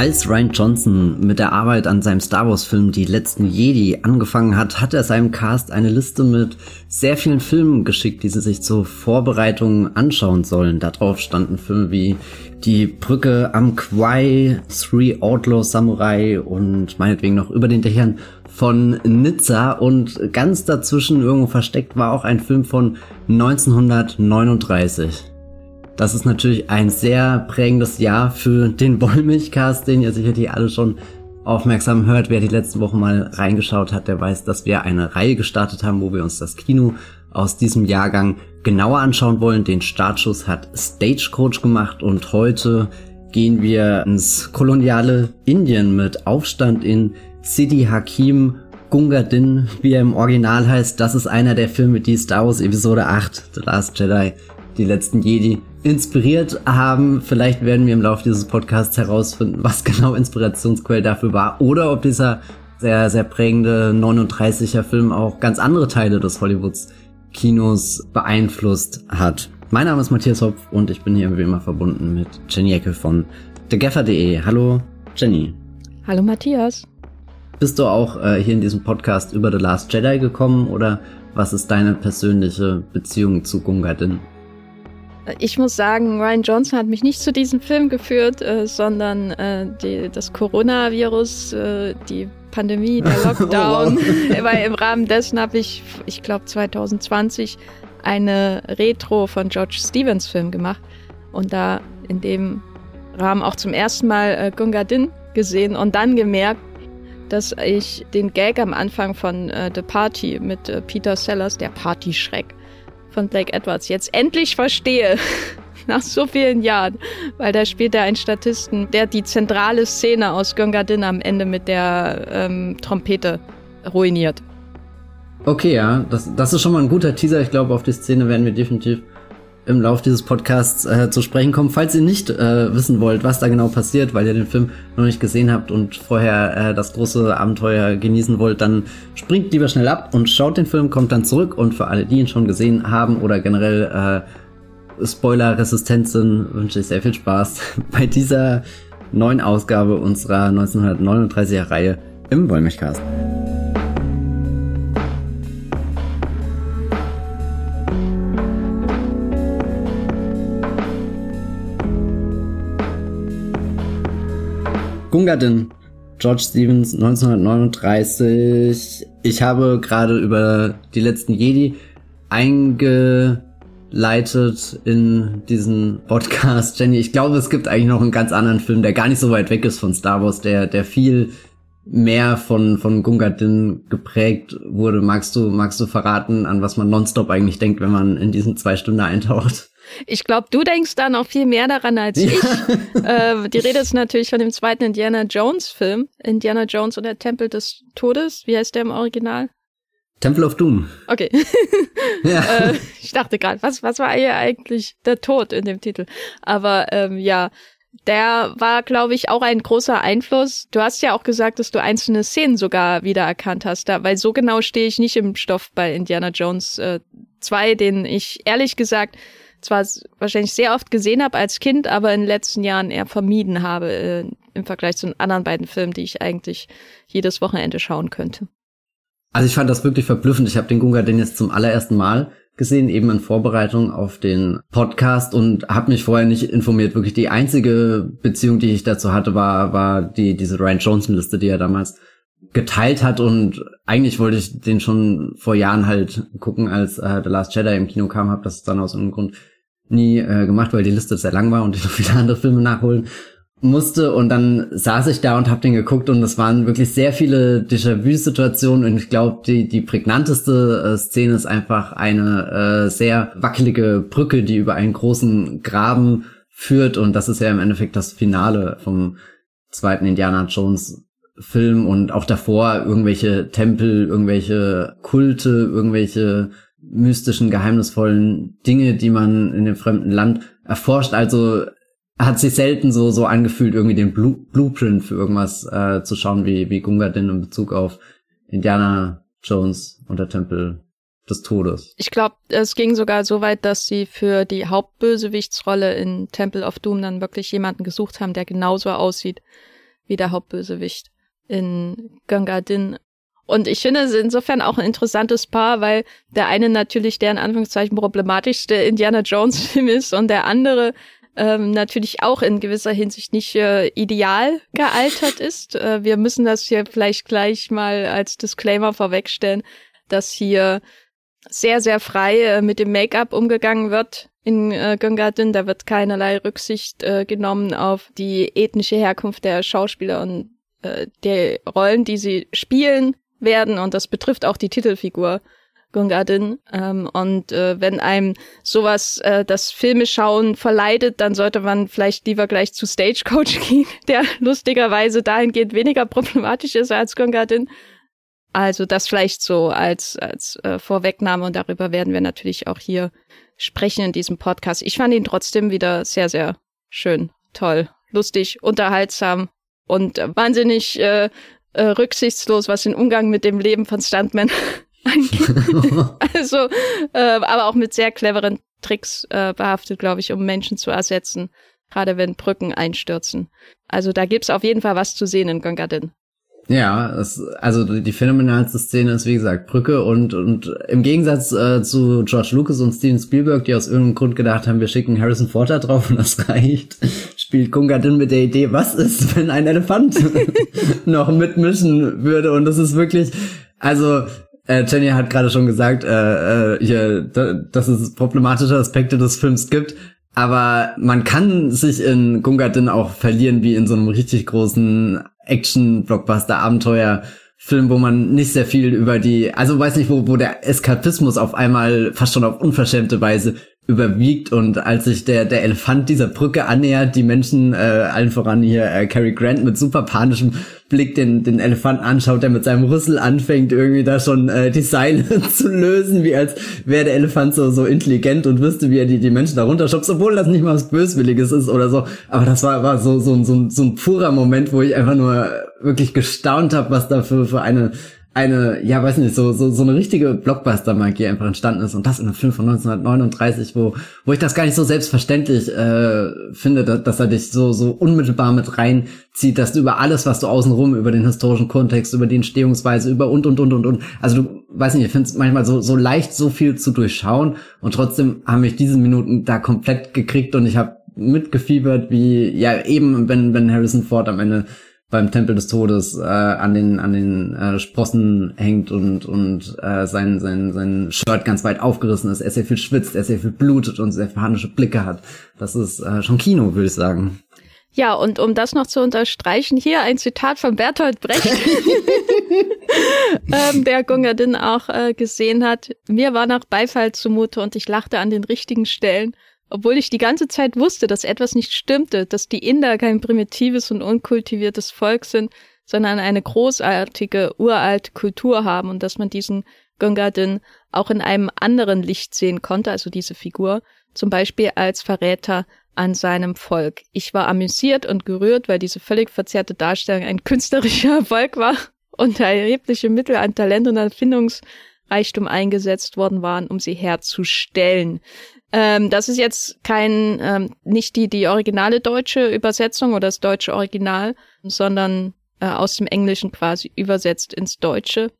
Als Ryan Johnson mit der Arbeit an seinem Star Wars-Film Die letzten Jedi angefangen hat, hat er seinem Cast eine Liste mit sehr vielen Filmen geschickt, die sie sich zur Vorbereitung anschauen sollen. Darauf standen Filme wie Die Brücke am Quai, Three Outlaw Samurai und meinetwegen noch über den Dächern von Nizza und ganz dazwischen irgendwo versteckt war auch ein Film von 1939. Das ist natürlich ein sehr prägendes Jahr für den Wollmilchcast, den ihr sicherlich alle schon aufmerksam hört. Wer die letzten Wochen mal reingeschaut hat, der weiß, dass wir eine Reihe gestartet haben, wo wir uns das Kino aus diesem Jahrgang genauer anschauen wollen. Den Startschuss hat Stagecoach gemacht und heute gehen wir ins koloniale Indien mit Aufstand in Sidi Hakim Gunga Din, wie er im Original heißt. Das ist einer der Filme, die Star Wars Episode 8, The Last Jedi, die letzten Jedi inspiriert haben. Vielleicht werden wir im Laufe dieses Podcasts herausfinden, was genau Inspirationsquelle dafür war oder ob dieser sehr, sehr prägende 39er Film auch ganz andere Teile des Hollywoods Kinos beeinflusst hat. Mein Name ist Matthias Hopf und ich bin hier wie immer verbunden mit Jenny Ecke von thegaffer.de. Hallo Jenny. Hallo Matthias. Bist du auch äh, hier in diesem Podcast über The Last Jedi gekommen oder was ist deine persönliche Beziehung zu Gunga Din? Ich muss sagen, Ryan Johnson hat mich nicht zu diesem Film geführt, äh, sondern äh, die, das Coronavirus, äh, die Pandemie, der Lockdown. oh, wow. Weil im Rahmen dessen habe ich, ich glaube 2020, eine Retro von George Stevens Film gemacht und da in dem Rahmen auch zum ersten Mal äh, Gunga Din gesehen und dann gemerkt, dass ich den Gag am Anfang von äh, The Party mit äh, Peter Sellers, der Party-Schreck, von Blake Edwards jetzt endlich verstehe. Nach so vielen Jahren. Weil da spielt er einen Statisten, der die zentrale Szene aus Gunga Din am Ende mit der ähm, Trompete ruiniert. Okay, ja, das, das ist schon mal ein guter Teaser. Ich glaube, auf die Szene werden wir definitiv im Laufe dieses Podcasts äh, zu sprechen kommen. Falls ihr nicht äh, wissen wollt, was da genau passiert, weil ihr den Film noch nicht gesehen habt und vorher äh, das große Abenteuer genießen wollt, dann springt lieber schnell ab und schaut den Film, kommt dann zurück. Und für alle, die ihn schon gesehen haben oder generell äh, Spoiler-resistent sind, wünsche ich sehr viel Spaß bei dieser neuen Ausgabe unserer 1939er Reihe im Wollmilchcast. Gungadin, George Stevens, 1939. Ich habe gerade über die letzten Jedi eingeleitet in diesen Podcast, Jenny. Ich glaube, es gibt eigentlich noch einen ganz anderen Film, der gar nicht so weit weg ist von Star Wars, der, der viel mehr von, von Gunga Din geprägt wurde. Magst du, magst du verraten, an was man nonstop eigentlich denkt, wenn man in diesen zwei Stunden eintaucht? Ich glaube, du denkst da noch viel mehr daran als ja. ich. Äh, die Rede ist natürlich von dem zweiten Indiana Jones Film. Indiana Jones und der Tempel des Todes. Wie heißt der im Original? Temple of Doom. Okay. ja. äh, ich dachte gerade, was, was war hier eigentlich der Tod in dem Titel? Aber ähm, ja, der war, glaube ich, auch ein großer Einfluss. Du hast ja auch gesagt, dass du einzelne Szenen sogar wiedererkannt hast, da, weil so genau stehe ich nicht im Stoff bei Indiana Jones äh, 2, den ich ehrlich gesagt zwar wahrscheinlich sehr oft gesehen habe als Kind, aber in den letzten Jahren eher vermieden habe äh, im Vergleich zu den anderen beiden Filmen, die ich eigentlich jedes Wochenende schauen könnte. Also ich fand das wirklich verblüffend. Ich habe den Gunga den jetzt zum allerersten Mal gesehen, eben in Vorbereitung auf den Podcast und habe mich vorher nicht informiert. Wirklich die einzige Beziehung, die ich dazu hatte, war war die diese Ryan Johnson Liste, die er damals geteilt hat und eigentlich wollte ich den schon vor Jahren halt gucken, als äh, The Last Jedi im Kino kam, habe das dann aus irgendeinem Grund nie äh, gemacht, weil die Liste sehr lang war und ich noch viele andere Filme nachholen musste. Und dann saß ich da und hab den geguckt und es waren wirklich sehr viele Déjà-vu-Situationen und ich glaube, die, die prägnanteste äh, Szene ist einfach eine äh, sehr wackelige Brücke, die über einen großen Graben führt und das ist ja im Endeffekt das Finale vom zweiten Indiana Jones Film und auch davor irgendwelche Tempel, irgendwelche Kulte, irgendwelche mystischen, geheimnisvollen Dinge, die man in dem fremden Land erforscht. Also hat sich selten so so angefühlt, irgendwie den Blue Blueprint für irgendwas äh, zu schauen, wie wie Gunga denn in Bezug auf Indiana Jones und der Tempel des Todes. Ich glaube, es ging sogar so weit, dass sie für die Hauptbösewichtsrolle in Temple of Doom dann wirklich jemanden gesucht haben, der genauso aussieht wie der Hauptbösewicht in Ganga Din. Und ich finde es insofern auch ein interessantes Paar, weil der eine natürlich der in Anführungszeichen problematischste Indiana Jones Film ist und der andere ähm, natürlich auch in gewisser Hinsicht nicht äh, ideal gealtert ist. Äh, wir müssen das hier vielleicht gleich mal als Disclaimer vorwegstellen, dass hier sehr, sehr frei äh, mit dem Make-up umgegangen wird in äh, Gungadin. Da wird keinerlei Rücksicht äh, genommen auf die ethnische Herkunft der Schauspieler und äh, der Rollen, die sie spielen werden. Und das betrifft auch die Titelfigur Gungadin. Ähm, und äh, wenn einem sowas äh, das Filme schauen verleidet, dann sollte man vielleicht lieber gleich zu Stagecoach gehen, der lustigerweise dahingehend weniger problematisch ist als Gungadin. Also das vielleicht so als, als äh, Vorwegnahme und darüber werden wir natürlich auch hier sprechen in diesem Podcast. Ich fand ihn trotzdem wieder sehr, sehr schön, toll, lustig, unterhaltsam und wahnsinnig äh, äh, rücksichtslos, was den Umgang mit dem Leben von Stuntmen also, äh, aber auch mit sehr cleveren Tricks äh, behaftet, glaube ich, um Menschen zu ersetzen, gerade wenn Brücken einstürzen. Also da gibt's auf jeden Fall was zu sehen in Gongadin. Ja, es, also die phänomenalste Szene ist wie gesagt Brücke und und im Gegensatz äh, zu George Lucas und Steven Spielberg, die aus irgendeinem Grund gedacht haben, wir schicken Harrison Ford da drauf und das reicht, spielt Gungadin mit der Idee, was ist, wenn ein Elefant noch mitmischen würde und das ist wirklich, also äh, Jenny hat gerade schon gesagt, äh, äh, hier, da, dass es problematische Aspekte des Films gibt. Aber man kann sich in Gungadin auch verlieren wie in so einem richtig großen Action-Blockbuster-Abenteuer. Film, wo man nicht sehr viel über die, also weiß nicht, wo, wo der Eskapismus auf einmal fast schon auf unverschämte Weise überwiegt und als sich der der Elefant dieser Brücke annähert, die Menschen äh, allen voran hier äh, Cary Grant mit super panischem Blick den den Elefanten anschaut, der mit seinem Rüssel anfängt irgendwie da schon äh, die Seile zu lösen, wie als wäre der Elefant so so intelligent und wüsste, wie er die die Menschen da runterschubst, obwohl das nicht mal was böswilliges ist oder so, aber das war war so so so, so ein purer Moment, wo ich einfach nur wirklich gestaunt habe, was da für, für eine eine, ja, weiß nicht, so, so, so eine richtige Blockbuster-Magie einfach entstanden ist. Und das in einem Film von 1939, wo, wo ich das gar nicht so selbstverständlich äh, finde, dass, dass er dich so, so unmittelbar mit reinzieht, dass du über alles, was du außenrum, über den historischen Kontext, über die Entstehungsweise, über und, und, und, und, und. Also du, weiß nicht, ich finde es manchmal so, so leicht, so viel zu durchschauen. Und trotzdem haben mich diese Minuten da komplett gekriegt und ich habe mitgefiebert, wie, ja, eben, wenn, wenn Harrison Ford am Ende beim Tempel des Todes äh, an den an den äh, Sprossen hängt und und äh, sein sein sein Shirt ganz weit aufgerissen ist, er sehr viel schwitzt, er sehr viel blutet und sehr panische Blicke hat. Das ist äh, schon Kino, würde ich sagen. Ja, und um das noch zu unterstreichen, hier ein Zitat von Bertolt Brecht, ähm, der Gungadin auch äh, gesehen hat. Mir war nach Beifall zumute und ich lachte an den richtigen Stellen. Obwohl ich die ganze Zeit wusste, dass etwas nicht stimmte, dass die Inder kein primitives und unkultiviertes Volk sind, sondern eine großartige, uralte Kultur haben und dass man diesen Gungadin auch in einem anderen Licht sehen konnte, also diese Figur, zum Beispiel als Verräter an seinem Volk. Ich war amüsiert und gerührt, weil diese völlig verzerrte Darstellung ein künstlerischer Erfolg war und erhebliche Mittel an Talent und Erfindungsreichtum eingesetzt worden waren, um sie herzustellen. Ähm, das ist jetzt kein, ähm, nicht die, die originale deutsche Übersetzung oder das deutsche Original, sondern äh, aus dem Englischen quasi übersetzt ins Deutsche.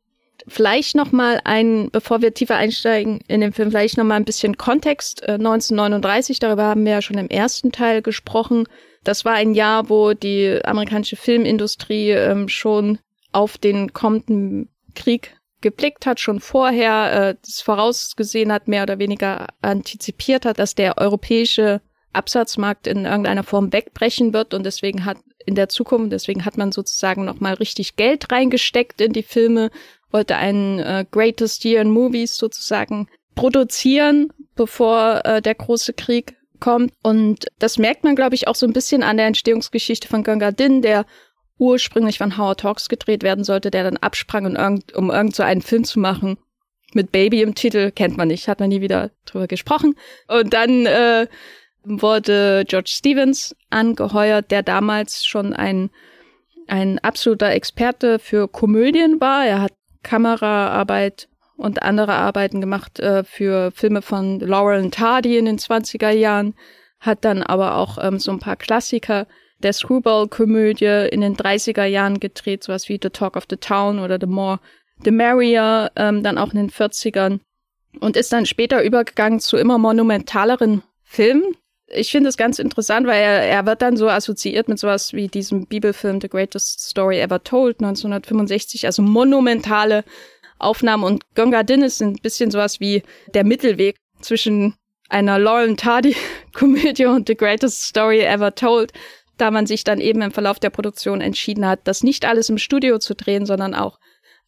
Vielleicht noch mal ein, bevor wir tiefer einsteigen in den Film, vielleicht noch mal ein bisschen Kontext. Äh, 1939, darüber haben wir ja schon im ersten Teil gesprochen. Das war ein Jahr, wo die amerikanische Filmindustrie ähm, schon auf den kommenden Krieg geblickt hat, schon vorher äh, das vorausgesehen hat, mehr oder weniger antizipiert hat, dass der europäische Absatzmarkt in irgendeiner Form wegbrechen wird und deswegen hat in der Zukunft, deswegen hat man sozusagen nochmal richtig Geld reingesteckt in die Filme, wollte einen äh, Greatest Year in Movies sozusagen produzieren, bevor äh, der große Krieg kommt. Und das merkt man, glaube ich, auch so ein bisschen an der Entstehungsgeschichte von Ganga Din, der ursprünglich von Howard Hawks gedreht werden sollte, der dann absprang, um irgend, um irgend so einen Film zu machen. Mit Baby im Titel, kennt man nicht, hat man nie wieder drüber gesprochen. Und dann äh, wurde George Stevens angeheuert, der damals schon ein, ein absoluter Experte für Komödien war. Er hat Kameraarbeit und andere Arbeiten gemacht äh, für Filme von Laurel und Hardy in den 20er Jahren, hat dann aber auch ähm, so ein paar Klassiker der Screwball-Komödie in den 30er Jahren gedreht, sowas wie The Talk of the Town oder The More, The Merrier, ähm, dann auch in den 40ern und ist dann später übergegangen zu immer monumentaleren Filmen. Ich finde es ganz interessant, weil er, er wird dann so assoziiert mit sowas wie diesem Bibelfilm The Greatest Story Ever Told 1965, also monumentale Aufnahmen und Gonga Din ist ein bisschen sowas wie der Mittelweg zwischen einer Laurel Hardy Komödie und The Greatest Story Ever Told, da man sich dann eben im Verlauf der Produktion entschieden hat, das nicht alles im Studio zu drehen, sondern auch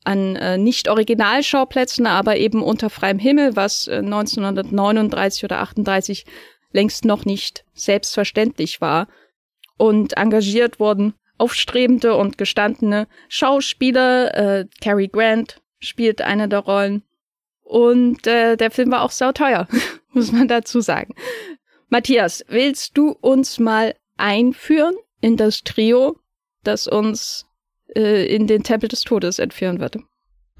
an äh, nicht Originalschauplätzen, aber eben unter freiem Himmel, was äh, 1939 oder 38 längst noch nicht selbstverständlich war. Und engagiert wurden aufstrebende und gestandene Schauspieler. Äh, Cary Grant spielt eine der Rollen. Und äh, der Film war auch sauteuer, muss man dazu sagen. Matthias, willst du uns mal einführen in das Trio, das uns äh, in den Tempel des Todes entführen wird.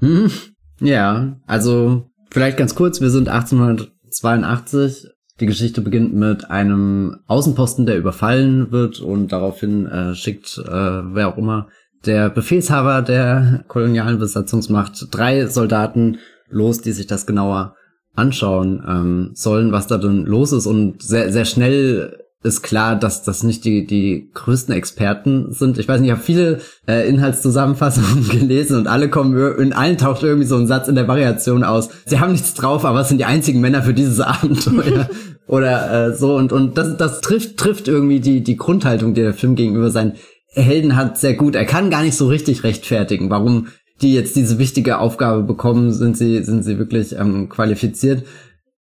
Hm, ja, also vielleicht ganz kurz, wir sind 1882. Die Geschichte beginnt mit einem Außenposten, der überfallen wird und daraufhin äh, schickt äh, wer auch immer der Befehlshaber der kolonialen Besatzungsmacht drei Soldaten los, die sich das genauer anschauen ähm, sollen, was da denn los ist und sehr sehr schnell ist klar, dass das nicht die, die größten Experten sind. Ich weiß nicht, ich habe viele äh, Inhaltszusammenfassungen gelesen und alle kommen, in allen taucht irgendwie so ein Satz in der Variation aus. Sie haben nichts drauf, aber es sind die einzigen Männer für dieses Abenteuer. Oder äh, so und und das das trifft trifft irgendwie die die Grundhaltung, die der Film gegenüber seinen Helden hat, sehr gut. Er kann gar nicht so richtig rechtfertigen, warum die jetzt diese wichtige Aufgabe bekommen, sind sie sind sie wirklich ähm, qualifiziert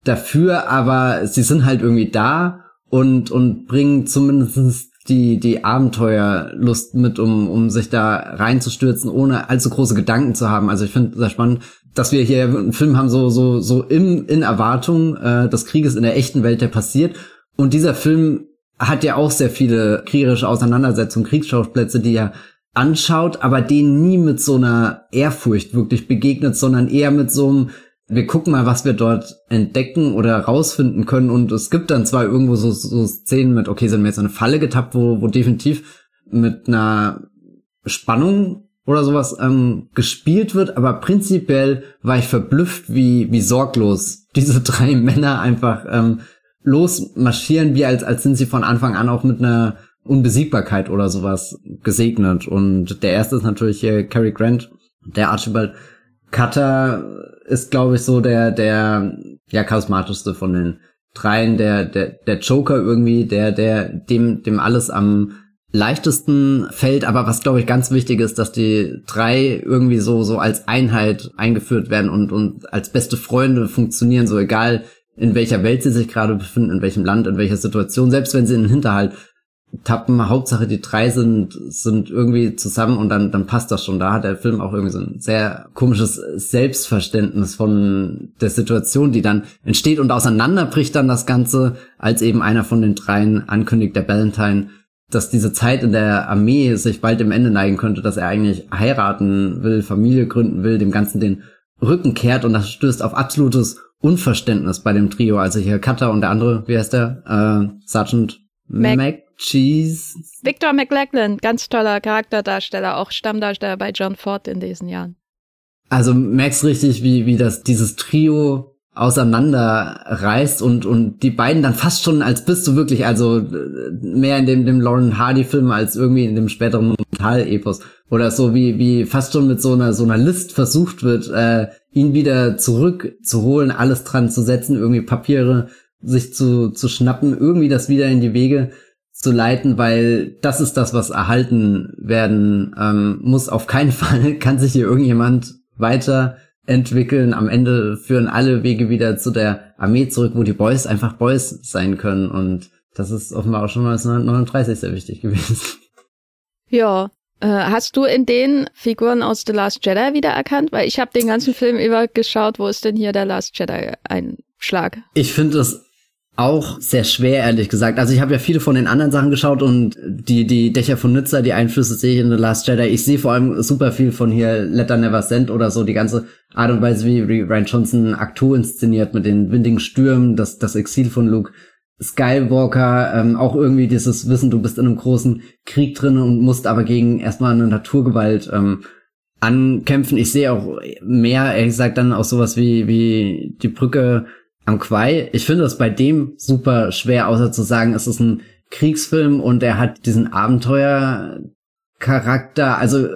dafür, aber sie sind halt irgendwie da und, und bringen zumindest die, die Abenteuerlust mit, um, um sich da reinzustürzen, ohne allzu große Gedanken zu haben. Also ich finde sehr spannend, dass wir hier einen Film haben, so, so, so im, in Erwartung äh, des Krieges in der echten Welt, der passiert. Und dieser Film hat ja auch sehr viele kriegerische Auseinandersetzungen, Kriegsschauplätze, die er anschaut, aber denen nie mit so einer Ehrfurcht wirklich begegnet, sondern eher mit so einem, wir gucken mal, was wir dort entdecken oder rausfinden können. Und es gibt dann zwar irgendwo so, so Szenen mit, okay, sind wir jetzt in eine Falle getappt, wo, wo definitiv mit einer Spannung oder sowas ähm, gespielt wird, aber prinzipiell war ich verblüfft, wie, wie sorglos diese drei Männer einfach ähm, losmarschieren, wie als, als sind sie von Anfang an auch mit einer Unbesiegbarkeit oder sowas gesegnet. Und der erste ist natürlich hier Cary Grant, der Archibald Cutter ist, glaube ich, so der, der, ja, charismatischste von den dreien, der, der, der Joker irgendwie, der, der, dem, dem alles am leichtesten fällt, aber was glaube ich ganz wichtig ist, dass die drei irgendwie so so als Einheit eingeführt werden und und als beste Freunde funktionieren, so egal in welcher Welt sie sich gerade befinden, in welchem Land, in welcher Situation, selbst wenn sie in den Hinterhalt Tappen, Hauptsache die drei sind, sind irgendwie zusammen und dann, dann passt das schon. Da hat der Film auch irgendwie so ein sehr komisches Selbstverständnis von der Situation, die dann entsteht und auseinanderbricht dann das Ganze, als eben einer von den dreien ankündigt, der Valentine, dass diese Zeit in der Armee sich bald dem Ende neigen könnte, dass er eigentlich heiraten will, Familie gründen will, dem Ganzen den Rücken kehrt und das stößt auf absolutes Unverständnis bei dem Trio. Also hier Cutter und der andere, wie heißt der? Äh, Sergeant Mac, Mac Cheese. Victor McLachlan, ganz toller Charakterdarsteller, auch Stammdarsteller bei John Ford in diesen Jahren. Also merkst richtig, wie, wie das, dieses Trio auseinanderreißt und, und die beiden dann fast schon, als bist du wirklich, also mehr in dem, dem Lauren Hardy-Film als irgendwie in dem späteren Monumental-Epos. Oder so wie, wie fast schon mit so einer, so einer List versucht wird, äh, ihn wieder zurückzuholen, alles dran zu setzen, irgendwie Papiere sich zu, zu schnappen, irgendwie das wieder in die Wege zu leiten, weil das ist das, was erhalten werden ähm, muss. Auf keinen Fall kann sich hier irgendjemand weiterentwickeln. Am Ende führen alle Wege wieder zu der Armee zurück, wo die Boys einfach Boys sein können. Und das ist offenbar auch schon 1939 sehr wichtig gewesen. Ja, äh, hast du in den Figuren aus The Last Jedi wiedererkannt? Weil ich habe den ganzen Film über geschaut, wo ist denn hier der Last Jedi Einschlag? Ich finde das auch sehr schwer, ehrlich gesagt. Also ich habe ja viele von den anderen Sachen geschaut und die, die Dächer von Nizza, die Einflüsse sehe ich in The Last Jedi. Ich sehe vor allem super viel von hier Letter Never Send oder so, die ganze Art und Weise, wie Ryan Johnson Aktor inszeniert mit den windigen Stürmen, das, das Exil von Luke Skywalker, ähm, auch irgendwie dieses Wissen, du bist in einem großen Krieg drin und musst aber gegen erstmal eine Naturgewalt ähm, ankämpfen. Ich sehe auch mehr, ehrlich gesagt, dann auch sowas wie, wie die Brücke am Quai. Ich finde das bei dem super schwer, außer zu sagen, es ist ein Kriegsfilm und er hat diesen Abenteuercharakter. Also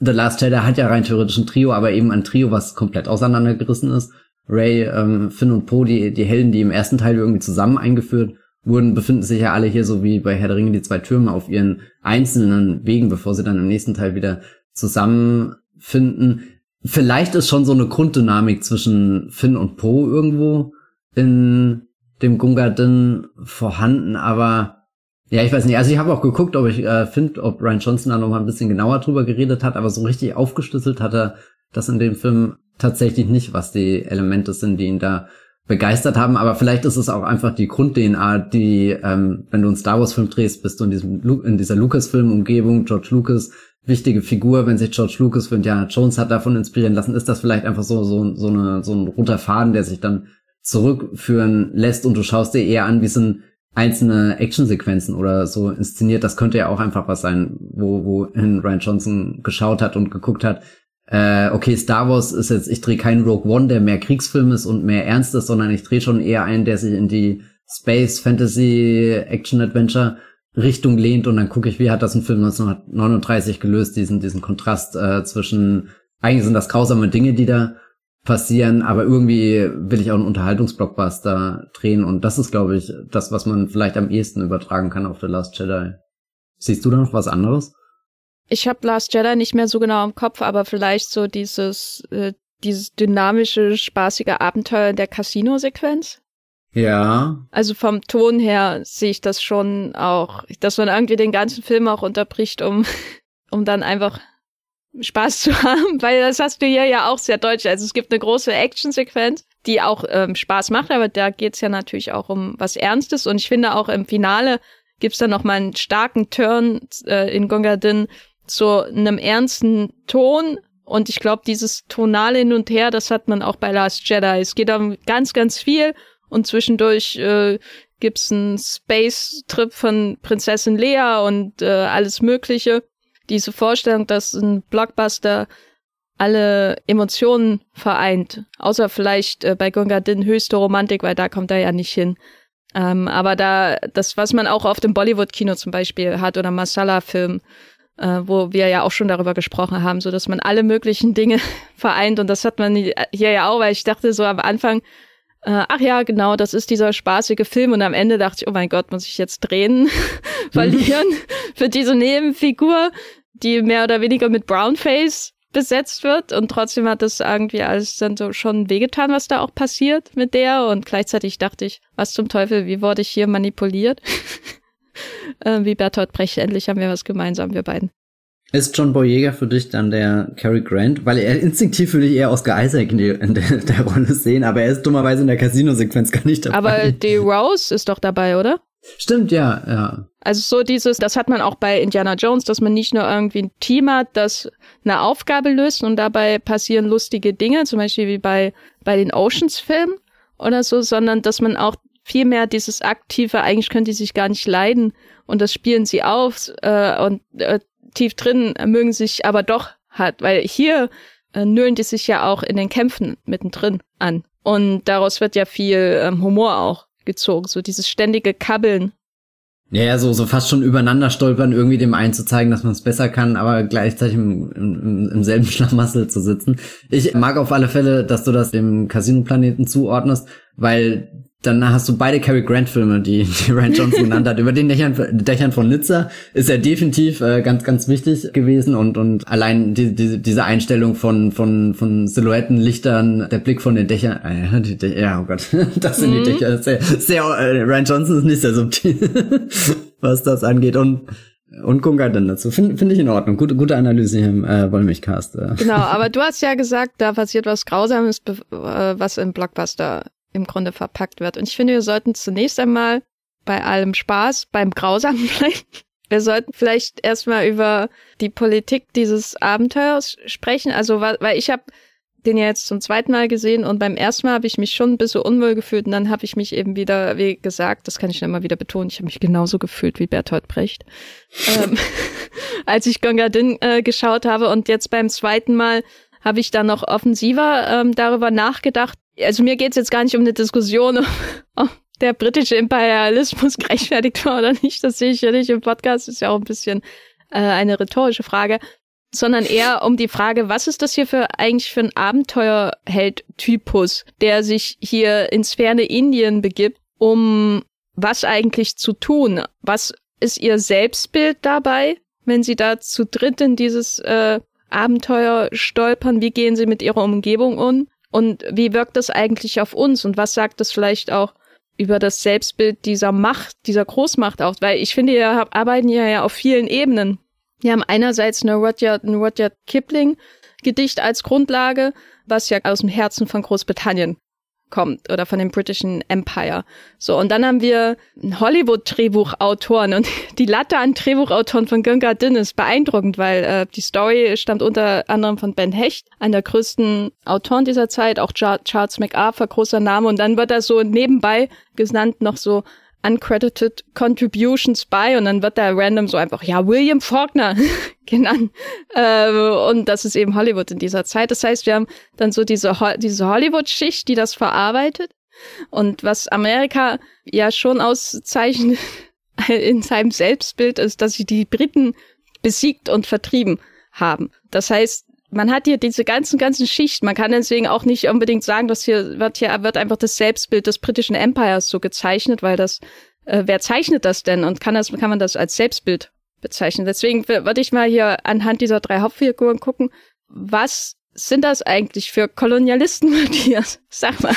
The Last Jedi hat ja rein theoretisch ein Trio, aber eben ein Trio, was komplett auseinandergerissen ist. Ray, ähm, Finn und Poe, die, die Helden, die im ersten Teil irgendwie zusammen eingeführt wurden, befinden sich ja alle hier so wie bei Herr der Ringe die zwei Türme auf ihren einzelnen Wegen, bevor sie dann im nächsten Teil wieder zusammenfinden. Vielleicht ist schon so eine Grunddynamik zwischen Finn und Poe irgendwo in dem Gunga Din vorhanden, aber ja, ich weiß nicht. Also ich habe auch geguckt, ob ich äh, finde, ob Ryan Johnson da noch mal ein bisschen genauer drüber geredet hat, aber so richtig aufgeschlüsselt hat er das in dem Film tatsächlich nicht, was die Elemente sind, die ihn da begeistert haben. Aber vielleicht ist es auch einfach die Grund-DNA, die, ähm, wenn du einen Star Wars-Film drehst, bist du in diesem in dieser Lucas-Film-Umgebung, George Lucas, wichtige Figur, wenn sich George Lucas für Indiana Jones hat davon inspirieren lassen, ist das vielleicht einfach so, so, so, eine, so ein roter Faden, der sich dann zurückführen lässt und du schaust dir eher an, wie sind einzelne Actionsequenzen oder so inszeniert. Das könnte ja auch einfach was sein, wo, wo Ryan Johnson geschaut hat und geguckt hat, äh, okay, Star Wars ist jetzt, ich drehe keinen Rogue One, der mehr Kriegsfilm ist und mehr ernst ist, sondern ich drehe schon eher einen, der sich in die Space, Fantasy, Action, Adventure Richtung lehnt und dann gucke ich, wie hat das ein Film 1939 gelöst, diesen, diesen Kontrast äh, zwischen, eigentlich sind das grausame Dinge, die da passieren, aber irgendwie will ich auch einen Unterhaltungsblockbuster drehen und das ist, glaube ich, das, was man vielleicht am ehesten übertragen kann auf The Last Jedi. Siehst du da noch was anderes? Ich habe Last Jedi nicht mehr so genau im Kopf, aber vielleicht so dieses, äh, dieses dynamische, spaßige Abenteuer der Casino-Sequenz. Ja. Also vom Ton her sehe ich das schon auch, dass man irgendwie den ganzen Film auch unterbricht, um, um dann einfach Spaß zu haben, weil das hast du hier ja auch sehr deutsch. Also es gibt eine große Action-Sequenz, die auch ähm, Spaß macht, aber da geht's ja natürlich auch um was Ernstes und ich finde auch im Finale gibt's dann noch mal einen starken Turn äh, in Gongadin zu einem ernsten Ton und ich glaube, dieses tonale Hin und Her, das hat man auch bei Last Jedi. Es geht um ganz, ganz viel und zwischendurch äh, gibt's einen Space-Trip von Prinzessin Lea und äh, alles Mögliche. Diese Vorstellung, dass ein Blockbuster alle Emotionen vereint, außer vielleicht äh, bei Gunga Din höchste Romantik, weil da kommt er ja nicht hin. Ähm, aber da, das, was man auch auf dem Bollywood-Kino zum Beispiel hat oder Masala-Film, äh, wo wir ja auch schon darüber gesprochen haben, so dass man alle möglichen Dinge vereint. Und das hat man hier ja auch, weil ich dachte so am Anfang, äh, ach ja, genau, das ist dieser spaßige Film und am Ende dachte ich, oh mein Gott, muss ich jetzt drehen, verlieren für diese Nebenfigur, die mehr oder weniger mit Brownface besetzt wird und trotzdem hat das irgendwie alles dann so schon wehgetan, was da auch passiert mit der und gleichzeitig dachte ich, was zum Teufel, wie wurde ich hier manipuliert? äh, wie Bertolt Brecht, endlich haben wir was gemeinsam, wir beiden. Ist John Boyega für dich dann der Cary Grant? Weil er instinktiv würde ich eher Oscar Isaac in, die, in der, der, Rolle sehen, aber er ist dummerweise in der Casino-Sequenz gar nicht dabei. Aber die Rose ist doch dabei, oder? Stimmt, ja, ja. Also so dieses, das hat man auch bei Indiana Jones, dass man nicht nur irgendwie ein Team hat, das eine Aufgabe löst und dabei passieren lustige Dinge, zum Beispiel wie bei, bei den Oceans-Filmen oder so, sondern dass man auch viel mehr dieses aktive, eigentlich können die sich gar nicht leiden und das spielen sie auf äh, und äh, tief drin mögen sich aber doch hat, weil hier äh, nölen die sich ja auch in den Kämpfen mittendrin an. Und daraus wird ja viel ähm, Humor auch gezogen, so dieses ständige Kabbeln. Ja, so, so fast schon übereinander stolpern, irgendwie dem einen zu zeigen, dass man es besser kann, aber gleichzeitig im, im, im selben Schlamassel zu sitzen. Ich mag auf alle Fälle, dass du das dem Casino-Planeten zuordnest, weil dann hast du beide Cary Grant Filme, die, die Ryan Johnson genannt hat. Über den Dächern, Dächern von Nizza ist er definitiv äh, ganz, ganz wichtig gewesen und, und allein die, die, diese Einstellung von, von, von Silhouetten, Lichtern, der Blick von den Dächern, äh, die Dächer, ja, oh Gott, das sind mhm. die Dächer, sehr, sehr, äh, Ryan Johnson ist nicht sehr subtil, was das angeht und und Gunga dann dazu. Finde find ich in Ordnung. Gute, gute Analyse hier im äh, Wollmilchcast. Äh. Genau, aber du hast ja gesagt, da passiert was Grausames, äh, was im Blockbuster im Grunde verpackt wird. Und ich finde, wir sollten zunächst einmal bei allem Spaß, beim Grausamen bleiben. Wir sollten vielleicht erstmal über die Politik dieses Abenteuers sprechen. Also, weil ich habe den ja jetzt zum zweiten Mal gesehen und beim ersten Mal habe ich mich schon ein bisschen unwohl gefühlt und dann habe ich mich eben wieder, wie gesagt, das kann ich immer wieder betonen, ich habe mich genauso gefühlt wie Bertolt Brecht, ähm, als ich Gongadin äh, geschaut habe und jetzt beim zweiten Mal habe ich dann noch offensiver ähm, darüber nachgedacht. Also mir geht's jetzt gar nicht um eine Diskussion, ob der britische Imperialismus gerechtfertigt war oder nicht. Das sehe ich ja nicht im Podcast, ist ja auch ein bisschen äh, eine rhetorische Frage sondern eher um die Frage, was ist das hier für eigentlich für ein Abenteuerheld-Typus, der sich hier ins ferne Indien begibt, um was eigentlich zu tun? Was ist ihr Selbstbild dabei, wenn sie da zu dritt in dieses äh, Abenteuer stolpern? Wie gehen sie mit ihrer Umgebung um? Und wie wirkt das eigentlich auf uns? Und was sagt das vielleicht auch über das Selbstbild dieser Macht, dieser Großmacht aus? Weil ich finde, wir arbeiten ja auf vielen Ebenen wir haben einerseits eine Rudyard, ein Rudyard Kipling Gedicht als Grundlage, was ja aus dem Herzen von Großbritannien kommt oder von dem Britischen Empire. So, und dann haben wir Hollywood-Drehbuchautoren und die Latte an Drehbuchautoren von Gunga Din ist beeindruckend, weil äh, die Story stammt unter anderem von Ben Hecht, einer der größten Autoren dieser Zeit, auch Charles MacArthur, großer Name, und dann wird da so nebenbei genannt noch so uncredited contributions by und dann wird da random so einfach, ja, William Faulkner genannt. Äh, und das ist eben Hollywood in dieser Zeit. Das heißt, wir haben dann so diese, diese Hollywood-Schicht, die das verarbeitet. Und was Amerika ja schon auszeichnet in seinem Selbstbild ist, dass sie die Briten besiegt und vertrieben haben. Das heißt, man hat hier diese ganzen, ganzen Schichten. Man kann deswegen auch nicht unbedingt sagen, dass hier wird hier wird einfach das Selbstbild des britischen Empires so gezeichnet, weil das, äh, wer zeichnet das denn und kann das, kann man das als Selbstbild bezeichnen? Deswegen würde ich mal hier anhand dieser drei Hauptfiguren gucken, was sind das eigentlich für Kolonialisten, Matthias? Sag mal.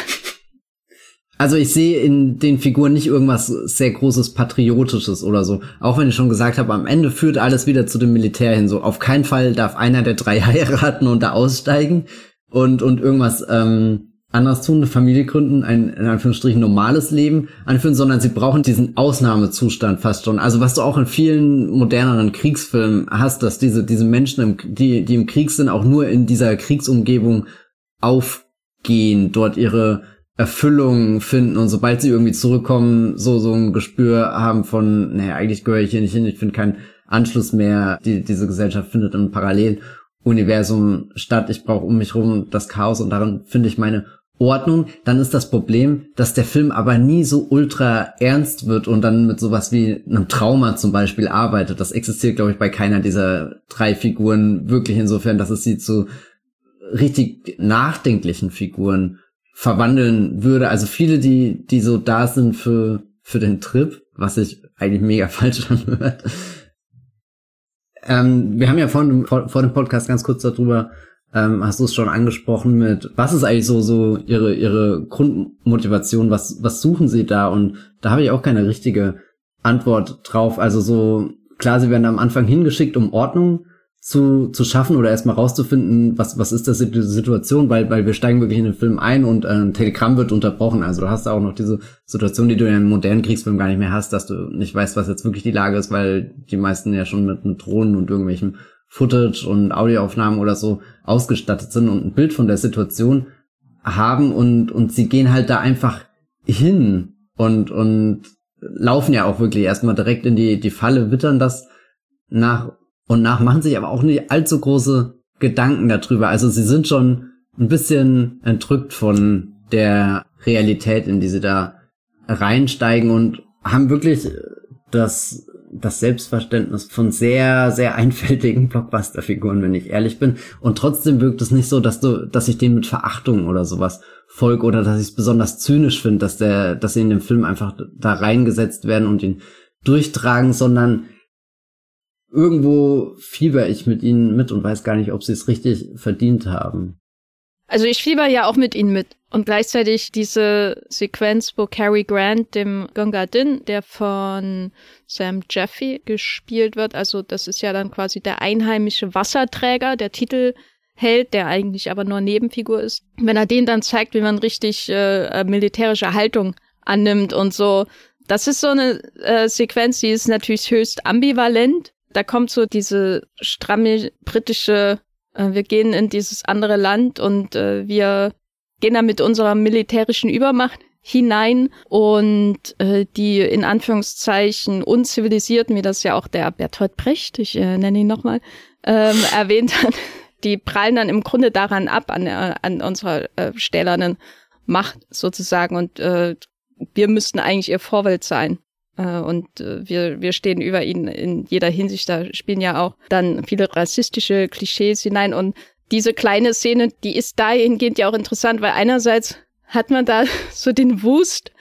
Also ich sehe in den Figuren nicht irgendwas sehr großes Patriotisches oder so. Auch wenn ich schon gesagt habe, am Ende führt alles wieder zu dem Militär hin. So auf keinen Fall darf einer der drei heiraten und da aussteigen und und irgendwas ähm, anderes tun, eine Familie gründen, ein in Anführungsstrichen normales Leben anführen, sondern sie brauchen diesen Ausnahmezustand fast schon. Also was du auch in vielen moderneren Kriegsfilmen hast, dass diese diese Menschen, im, die die im Krieg sind, auch nur in dieser Kriegsumgebung aufgehen, dort ihre Erfüllung finden und sobald sie irgendwie zurückkommen, so so ein Gespür haben von, naja, eigentlich gehöre ich hier nicht hin, ich finde keinen Anschluss mehr, die, diese Gesellschaft findet im Paralleluniversum statt, ich brauche um mich rum das Chaos und darin finde ich meine Ordnung, dann ist das Problem, dass der Film aber nie so ultra ernst wird und dann mit sowas wie einem Trauma zum Beispiel arbeitet. Das existiert, glaube ich, bei keiner dieser drei Figuren wirklich insofern, dass es sie zu richtig nachdenklichen Figuren verwandeln würde. Also viele, die, die so da sind für, für den Trip, was sich eigentlich mega falsch anhört. Ähm, wir haben ja vor, vor, vor dem Podcast ganz kurz darüber, ähm, hast du es schon angesprochen mit, was ist eigentlich so, so ihre, ihre Grundmotivation, was, was suchen sie da? Und da habe ich auch keine richtige Antwort drauf. Also so, klar, sie werden am Anfang hingeschickt, um Ordnung zu, zu schaffen oder erstmal rauszufinden, was, was ist das die Situation, weil, weil wir steigen wirklich in den Film ein und ein Telegramm wird unterbrochen. Also du hast auch noch diese Situation, die du in einem modernen Kriegsfilm gar nicht mehr hast, dass du nicht weißt, was jetzt wirklich die Lage ist, weil die meisten ja schon mit, mit Drohnen und irgendwelchen Footage und Audioaufnahmen oder so ausgestattet sind und ein Bild von der Situation haben und, und sie gehen halt da einfach hin und, und laufen ja auch wirklich erstmal direkt in die, die Falle, wittern das nach und nach machen sich aber auch nicht allzu große Gedanken darüber. Also sie sind schon ein bisschen entrückt von der Realität, in die sie da reinsteigen und haben wirklich das, das Selbstverständnis von sehr, sehr einfältigen Blockbuster-Figuren, wenn ich ehrlich bin. Und trotzdem wirkt es nicht so, dass du, dass ich denen mit Verachtung oder sowas folge oder dass ich es besonders zynisch finde, dass der, dass sie in dem Film einfach da reingesetzt werden und ihn durchtragen, sondern irgendwo fieber ich mit ihnen mit und weiß gar nicht, ob sie es richtig verdient haben. Also ich fieber ja auch mit ihnen mit. Und gleichzeitig diese Sequenz, wo Cary Grant, dem Gunga Din, der von Sam Jeffy gespielt wird, also das ist ja dann quasi der einheimische Wasserträger, der Titelheld, der eigentlich aber nur Nebenfigur ist. Wenn er den dann zeigt, wie man richtig äh, militärische Haltung annimmt und so, das ist so eine äh, Sequenz, die ist natürlich höchst ambivalent da kommt so diese stramme britische Äh, wir gehen in dieses andere Land und äh, wir gehen da mit unserer militärischen Übermacht hinein und äh, die in Anführungszeichen unzivilisierten, wie das ja auch der Bertolt Brecht, ich äh, nenne ihn nochmal, ähm, erwähnt hat, die prallen dann im Grunde daran ab, an, äh, an unserer äh, stählernen Macht sozusagen und äh, wir müssten eigentlich ihr Vorbild sein. Äh, und äh, wir, wir stehen über ihn in jeder Hinsicht. Da spielen ja auch dann viele rassistische Klischees hinein. Und diese kleine Szene, die ist dahingehend ja auch interessant, weil einerseits hat man da so den Wust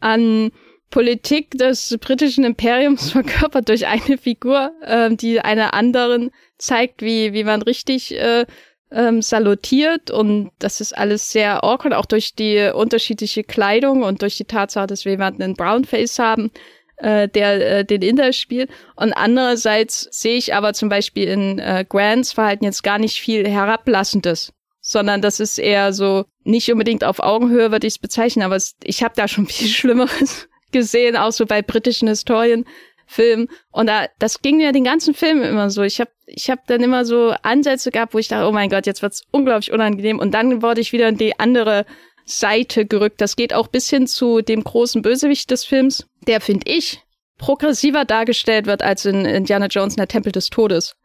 an Politik des britischen Imperiums verkörpert durch eine Figur, äh, die einer anderen zeigt, wie, wie man richtig äh, ähm, salutiert und das ist alles sehr awkward, auch durch die unterschiedliche Kleidung und durch die Tatsache, dass wir jemanden in Brownface haben, äh, der äh, den Inder spielt. Und andererseits sehe ich aber zum Beispiel in äh, Grants Verhalten jetzt gar nicht viel Herablassendes, sondern das ist eher so, nicht unbedingt auf Augenhöhe würde ich es bezeichnen, aber es, ich habe da schon viel Schlimmeres gesehen, auch so bei britischen Historienfilmen. Und da, das ging mir den ganzen Film immer so. Ich habe ich hab dann immer so Ansätze gehabt, wo ich dachte, oh mein Gott, jetzt wird's unglaublich unangenehm. Und dann wurde ich wieder in die andere Seite gerückt. Das geht auch bis hin zu dem großen Bösewicht des Films, der, finde ich, progressiver dargestellt wird als in Indiana Jones in der Tempel des Todes.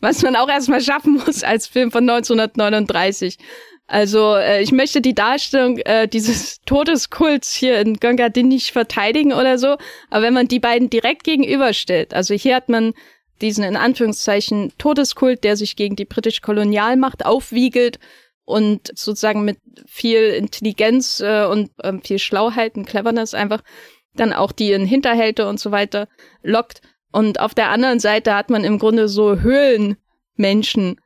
Was man auch erstmal schaffen muss als Film von 1939. Also äh, ich möchte die Darstellung äh, dieses Todeskults hier in Gungadin nicht verteidigen oder so, aber wenn man die beiden direkt gegenüberstellt, also hier hat man diesen in Anführungszeichen Todeskult, der sich gegen die britische Kolonialmacht aufwiegelt und sozusagen mit viel Intelligenz äh, und äh, viel Schlauheit und Cleverness einfach dann auch die in Hinterhälte und so weiter lockt. Und auf der anderen Seite hat man im Grunde so Höhlenmenschen,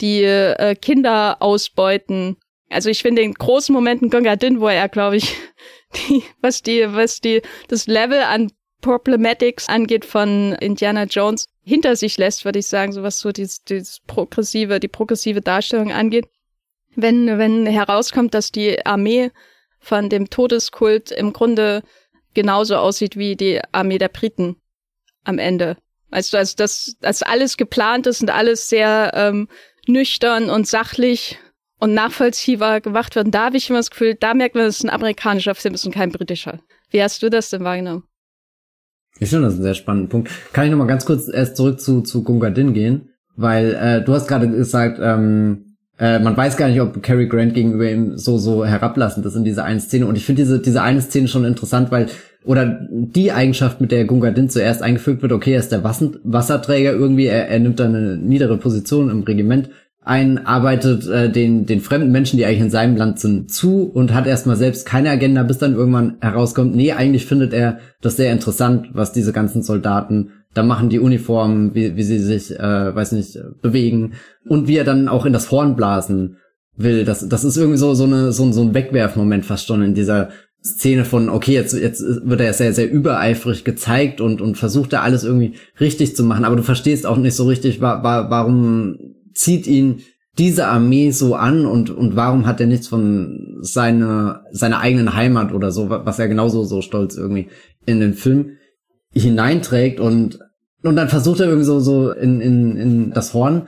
die äh, Kinder ausbeuten. Also ich finde den großen Moment in Gunga Din, wo er, glaube ich, die, was die, was die, das Level an Problematics angeht von Indiana Jones hinter sich lässt, würde ich sagen, so was so dieses, dieses progressive, die progressive Darstellung angeht wenn, wenn herauskommt, dass die Armee von dem Todeskult im Grunde genauso aussieht wie die Armee der Briten am Ende. Also, dass das alles geplant ist und alles sehr ähm, nüchtern und sachlich und nachvollziehbar gemacht wird. Und da habe ich immer das Gefühl, da merkt man, es ein amerikanischer Film ist und kein britischer. Wie hast du das denn wahrgenommen? Ich finde das ein sehr spannender Punkt. Kann ich noch mal ganz kurz erst zurück zu, zu Gunga Din gehen? Weil äh, du hast gerade gesagt, ähm, äh, man weiß gar nicht, ob Cary Grant gegenüber ihm so, so herablassend ist in dieser einen Szene. Und ich finde diese, diese eine Szene schon interessant, weil, oder die Eigenschaft, mit der Gunga Din zuerst eingefügt wird, okay, er ist der Wasserträger irgendwie, er, er nimmt dann eine niedere Position im Regiment ein, arbeitet äh, den, den fremden Menschen, die eigentlich in seinem Land sind, zu und hat erstmal selbst keine Agenda, bis dann irgendwann herauskommt, nee, eigentlich findet er das sehr interessant, was diese ganzen Soldaten da machen die Uniformen, wie, wie sie sich, äh, weiß nicht, bewegen und wie er dann auch in das Horn blasen will. Das, das ist irgendwie so, so, eine, so, so ein Wegwerfmoment fast schon in dieser Szene von, okay, jetzt, jetzt wird er sehr, sehr übereifrig gezeigt und, und versucht da alles irgendwie richtig zu machen, aber du verstehst auch nicht so richtig, wa wa warum zieht ihn diese Armee so an und, und warum hat er nichts von seiner, seiner eigenen Heimat oder so, was er genauso so stolz irgendwie in den Film hineinträgt und und dann versucht er irgendwie so so in in in das Horn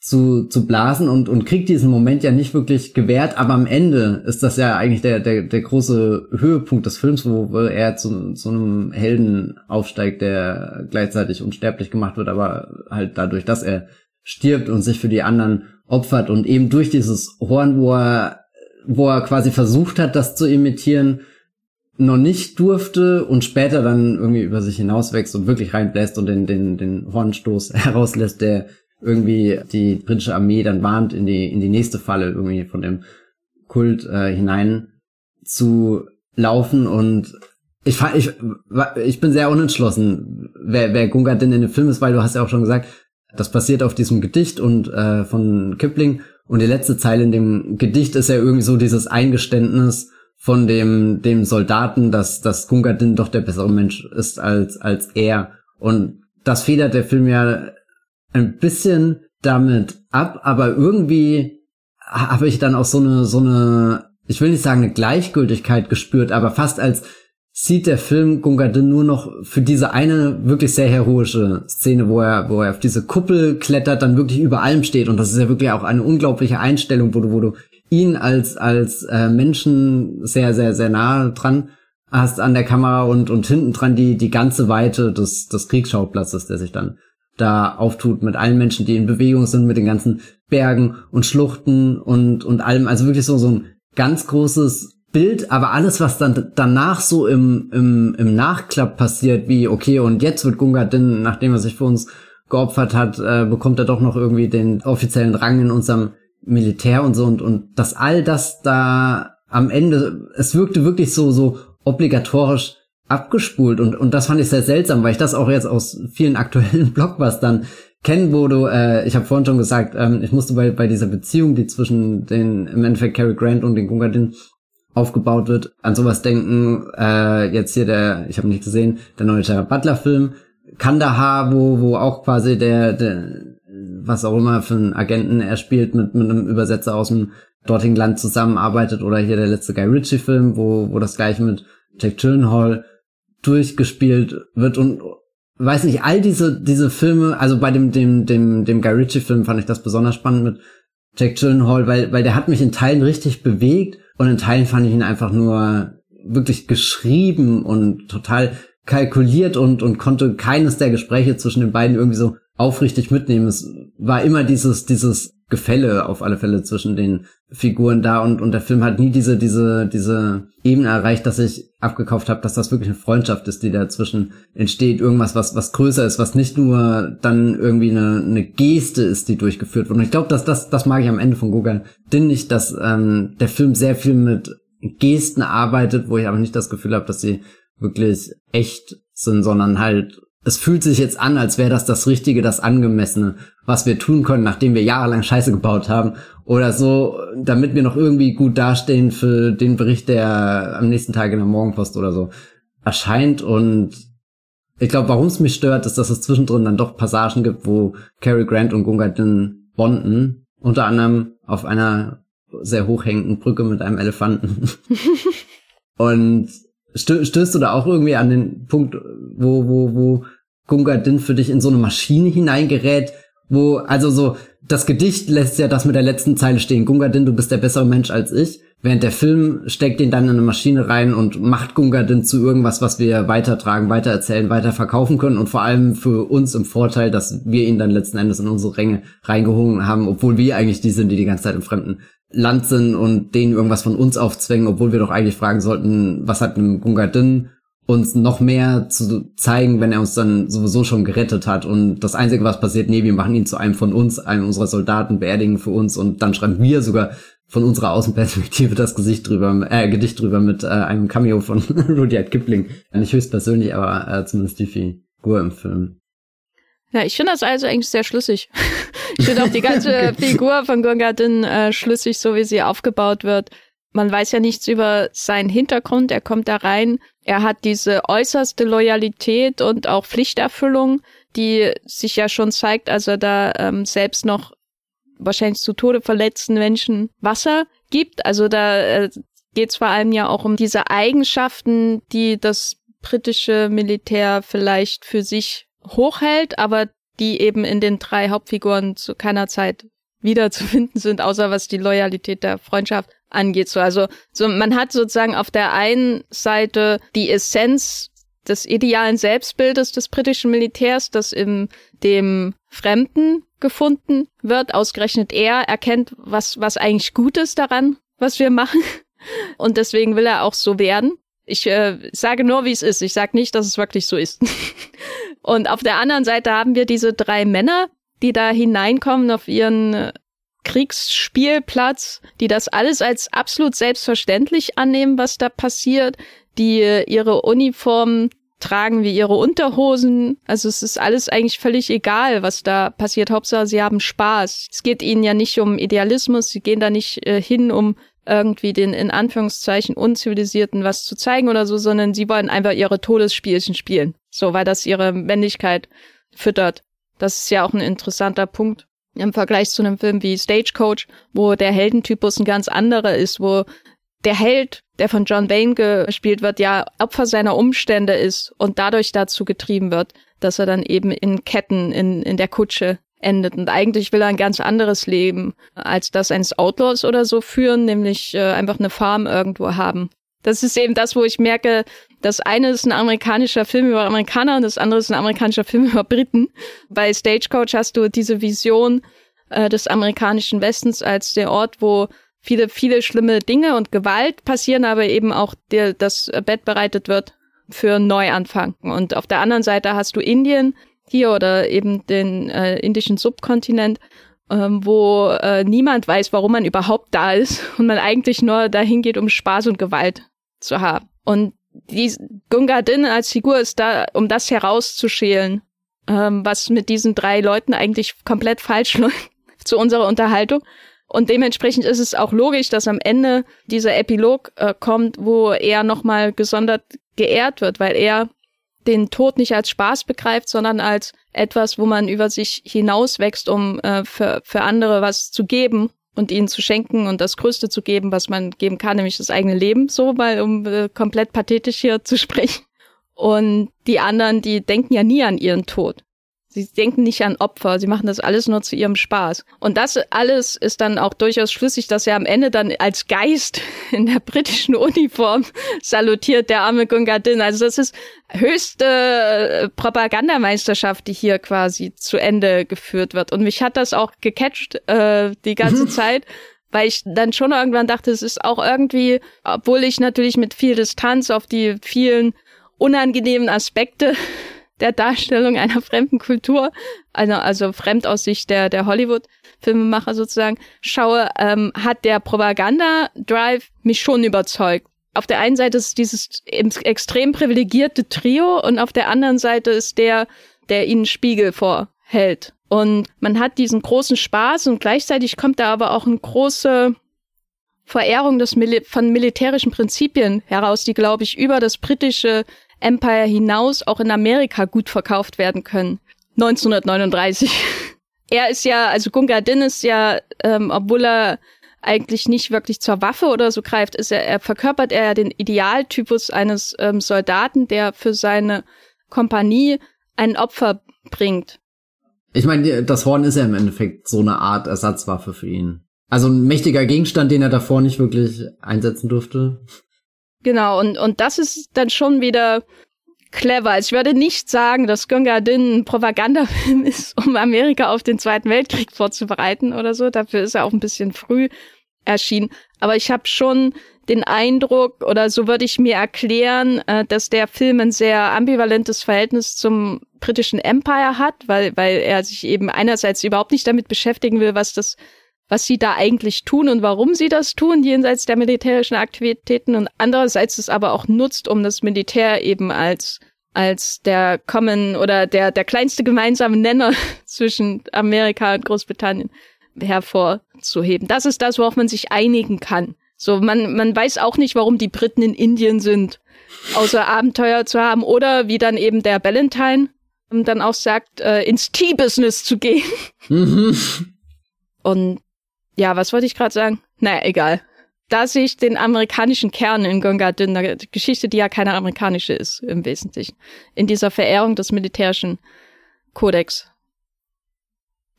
zu zu blasen und und kriegt diesen Moment ja nicht wirklich gewährt, aber am Ende ist das ja eigentlich der der der große Höhepunkt des Films, wo, er zu zu einem Helden aufsteigt, der gleichzeitig unsterblich gemacht wird, aber halt dadurch, dass er stirbt und sich für die anderen opfert und eben durch dieses Horn, wo er wo er quasi versucht hat, das zu imitieren, noch nicht durfte und später dann irgendwie über sich hinauswächst und wirklich reinbläst und den, den, den Hornstoß herauslässt, der irgendwie die britische Armee dann warnt, in die, in die nächste Falle irgendwie von dem Kult äh, hinein zu laufen. Und ich, ich, ich bin sehr unentschlossen, wer, wer Gunga denn in dem Film ist, weil du hast ja auch schon gesagt, das passiert auf diesem Gedicht und äh, von Kipling. Und die letzte Zeile in dem Gedicht ist ja irgendwie so dieses Eingeständnis, von dem, dem Soldaten, dass, dass Gungadin doch der bessere Mensch ist als, als er. Und das federt der Film ja ein bisschen damit ab, aber irgendwie habe ich dann auch so eine, so eine, ich will nicht sagen eine Gleichgültigkeit gespürt, aber fast als sieht der Film Gunga Din nur noch für diese eine wirklich sehr heroische Szene, wo er, wo er auf diese Kuppel klettert, dann wirklich über allem steht. Und das ist ja wirklich auch eine unglaubliche Einstellung, wo du, wo du ihn als, als äh, Menschen sehr, sehr, sehr nahe dran hast an der Kamera und, und hinten dran die, die ganze Weite des, des Kriegsschauplatzes, der sich dann da auftut mit allen Menschen, die in Bewegung sind, mit den ganzen Bergen und Schluchten und, und allem. Also wirklich so, so ein ganz großes Bild, aber alles, was dann danach so im, im, im Nachklapp passiert, wie, okay, und jetzt wird Gunga Din, nachdem er sich für uns geopfert hat, äh, bekommt er doch noch irgendwie den offiziellen Rang in unserem Militär und so und, und dass all das da am Ende, es wirkte wirklich so, so obligatorisch abgespult und, und das fand ich sehr seltsam, weil ich das auch jetzt aus vielen aktuellen Blockbustern kennen, wo du, äh, ich habe vorhin schon gesagt, ähm, ich musste bei, bei dieser Beziehung, die zwischen den, im Endeffekt Cary Grant und den Gungadin aufgebaut wird, an sowas denken, äh, jetzt hier der, ich habe nicht gesehen, der neue Gerard Butler Film, Kandahar, wo, wo auch quasi der, der, was auch immer für einen Agenten er spielt, mit, mit einem Übersetzer aus dem dortigen Land zusammenarbeitet, oder hier der letzte Guy Ritchie Film, wo, wo das gleiche mit Jack Gyllenhaal durchgespielt wird und weiß nicht, all diese, diese Filme, also bei dem, dem, dem, dem Guy Ritchie Film fand ich das besonders spannend mit Jack Gyllenhaal, weil, weil der hat mich in Teilen richtig bewegt und in Teilen fand ich ihn einfach nur wirklich geschrieben und total kalkuliert und, und konnte keines der Gespräche zwischen den beiden irgendwie so aufrichtig mitnehmen. Es war immer dieses, dieses Gefälle auf alle Fälle zwischen den Figuren da und, und der Film hat nie diese, diese, diese Ebene erreicht, dass ich abgekauft habe, dass das wirklich eine Freundschaft ist, die dazwischen entsteht. Irgendwas, was, was größer ist, was nicht nur dann irgendwie eine, eine Geste ist, die durchgeführt wird. Und ich glaube, dass das, das mag ich am Ende von Google Din nicht, dass ähm, der Film sehr viel mit Gesten arbeitet, wo ich aber nicht das Gefühl habe, dass sie wirklich echt sind, sondern halt es fühlt sich jetzt an, als wäre das das Richtige, das Angemessene, was wir tun können, nachdem wir jahrelang Scheiße gebaut haben. Oder so, damit wir noch irgendwie gut dastehen für den Bericht, der am nächsten Tag in der Morgenpost oder so erscheint. Und ich glaube, warum es mich stört, ist, dass es zwischendrin dann doch Passagen gibt, wo Cary Grant und Gunga Din bonden. Unter anderem auf einer sehr hochhängenden Brücke mit einem Elefanten. und stößt du da auch irgendwie an den Punkt, wo, wo, wo Gunga Din für dich in so eine Maschine hineingerät, wo, also so, das Gedicht lässt ja das mit der letzten Zeile stehen. Gunga Din, du bist der bessere Mensch als ich. Während der Film steckt ihn dann in eine Maschine rein und macht Gunga Din zu irgendwas, was wir weitertragen, weitererzählen, weiter verkaufen können und vor allem für uns im Vorteil, dass wir ihn dann letzten Endes in unsere Ränge reingehungen haben, obwohl wir eigentlich die sind, die die ganze Zeit im Fremden Land sind und denen irgendwas von uns aufzwängen, obwohl wir doch eigentlich fragen sollten, was hat einem Gungadin uns noch mehr zu zeigen, wenn er uns dann sowieso schon gerettet hat. Und das Einzige, was passiert, nee, wir machen ihn zu einem von uns, einem unserer Soldaten, beerdigen für uns und dann schreiben wir sogar von unserer Außenperspektive das Gesicht drüber, äh, Gedicht drüber mit äh, einem Cameo von Rudyard Kipling. Nicht höchstpersönlich, aber äh, zumindest die Figur im Film. Ja, ich finde das also eigentlich sehr schlüssig. ich finde auch die ganze Figur von Gungadin äh, schlüssig, so wie sie aufgebaut wird. Man weiß ja nichts über seinen Hintergrund. Er kommt da rein. Er hat diese äußerste Loyalität und auch Pflichterfüllung, die sich ja schon zeigt, als er da ähm, selbst noch wahrscheinlich zu Tode verletzten Menschen Wasser gibt. Also da äh, geht es vor allem ja auch um diese Eigenschaften, die das britische Militär vielleicht für sich hochhält, aber die eben in den drei Hauptfiguren zu keiner Zeit wiederzufinden sind, außer was die Loyalität der Freundschaft angeht. So, also so man hat sozusagen auf der einen Seite die Essenz des idealen Selbstbildes des britischen Militärs, das in dem Fremden gefunden wird. Ausgerechnet er erkennt, was, was eigentlich gut ist daran, was wir machen. Und deswegen will er auch so werden. Ich äh, sage nur, wie es ist. Ich sage nicht, dass es wirklich so ist. Und auf der anderen Seite haben wir diese drei Männer, die da hineinkommen auf ihren Kriegsspielplatz, die das alles als absolut selbstverständlich annehmen, was da passiert, die ihre Uniformen tragen wie ihre Unterhosen. Also es ist alles eigentlich völlig egal, was da passiert. Hauptsache, sie haben Spaß. Es geht ihnen ja nicht um Idealismus. Sie gehen da nicht äh, hin, um irgendwie den in Anführungszeichen unzivilisierten was zu zeigen oder so, sondern sie wollen einfach ihre Todesspielchen spielen. So, weil das ihre Männlichkeit füttert. Das ist ja auch ein interessanter Punkt im Vergleich zu einem Film wie Stagecoach, wo der Heldentypus ein ganz anderer ist, wo der Held, der von John Wayne gespielt wird, ja Opfer seiner Umstände ist und dadurch dazu getrieben wird, dass er dann eben in Ketten in, in der Kutsche endet. Und eigentlich will er ein ganz anderes Leben als das eines Outlaws oder so führen, nämlich äh, einfach eine Farm irgendwo haben. Das ist eben das, wo ich merke, das eine ist ein amerikanischer Film über Amerikaner und das andere ist ein amerikanischer Film über Briten. Bei Stagecoach hast du diese Vision äh, des amerikanischen Westens als der Ort, wo viele, viele schlimme Dinge und Gewalt passieren, aber eben auch der, das Bett bereitet wird für Neuanfang. Und auf der anderen Seite hast du Indien hier oder eben den äh, indischen Subkontinent, ähm, wo äh, niemand weiß, warum man überhaupt da ist und man eigentlich nur dahin geht, um Spaß und Gewalt zu haben. Und die Gunga Din als Figur ist da, um das herauszuschälen, ähm, was mit diesen drei Leuten eigentlich komplett falsch läuft zu unserer Unterhaltung. Und dementsprechend ist es auch logisch, dass am Ende dieser Epilog äh, kommt, wo er nochmal gesondert geehrt wird, weil er den Tod nicht als Spaß begreift, sondern als etwas, wo man über sich hinauswächst, um äh, für, für andere was zu geben und ihnen zu schenken und das Größte zu geben, was man geben kann, nämlich das eigene Leben, so mal um äh, komplett pathetisch hier zu sprechen. Und die anderen, die denken ja nie an ihren Tod. Sie denken nicht an Opfer, sie machen das alles nur zu ihrem Spaß. Und das alles ist dann auch durchaus schlüssig, dass er am Ende dann als Geist in der britischen Uniform salutiert, der arme Gungadin. Also das ist höchste äh, Propagandameisterschaft, die hier quasi zu Ende geführt wird. Und mich hat das auch gecatcht äh, die ganze mhm. Zeit weil ich dann schon irgendwann dachte, es ist auch irgendwie, obwohl ich natürlich mit viel Distanz auf die vielen unangenehmen Aspekte der Darstellung einer fremden Kultur, also, also fremd aus Sicht der, der Hollywood-Filmemacher sozusagen, schaue, ähm, hat der Propaganda-Drive mich schon überzeugt. Auf der einen Seite ist dieses extrem privilegierte Trio und auf der anderen Seite ist der, der ihnen Spiegel vorhält. Und man hat diesen großen Spaß und gleichzeitig kommt da aber auch eine große Verehrung des Mil von militärischen Prinzipien heraus, die, glaube ich, über das britische Empire hinaus auch in Amerika gut verkauft werden können. 1939. er ist ja, also Gunga Din ist ja, ähm, obwohl er eigentlich nicht wirklich zur Waffe oder so greift, ist er, er verkörpert er ja den Idealtypus eines ähm, Soldaten, der für seine Kompanie ein Opfer bringt. Ich meine, das Horn ist ja im Endeffekt so eine Art Ersatzwaffe für ihn. Also ein mächtiger Gegenstand, den er davor nicht wirklich einsetzen durfte. Genau, und, und das ist dann schon wieder clever. Ich würde nicht sagen, dass Gunga Din ein Propagandafilm ist, um Amerika auf den Zweiten Weltkrieg vorzubereiten oder so. Dafür ist er auch ein bisschen früh erschienen. Aber ich habe schon den Eindruck, oder so würde ich mir erklären, äh, dass der Film ein sehr ambivalentes Verhältnis zum britischen Empire hat, weil, weil er sich eben einerseits überhaupt nicht damit beschäftigen will, was das was sie da eigentlich tun und warum sie das tun, jenseits der militärischen Aktivitäten und andererseits es aber auch nutzt, um das Militär eben als als der Common oder der der kleinste gemeinsame Nenner zwischen Amerika und Großbritannien hervorzuheben. Das ist das, worauf man sich einigen kann. So, man, man weiß auch nicht, warum die Briten in Indien sind, außer Abenteuer zu haben oder wie dann eben der Valentine dann auch sagt, äh, ins Tea-Business zu gehen. Mhm. Und ja, was wollte ich gerade sagen? Naja, egal. Da sehe ich den amerikanischen Kern in Gunga Din, Geschichte, die ja keine amerikanische ist im Wesentlichen, in dieser Verehrung des militärischen Kodex.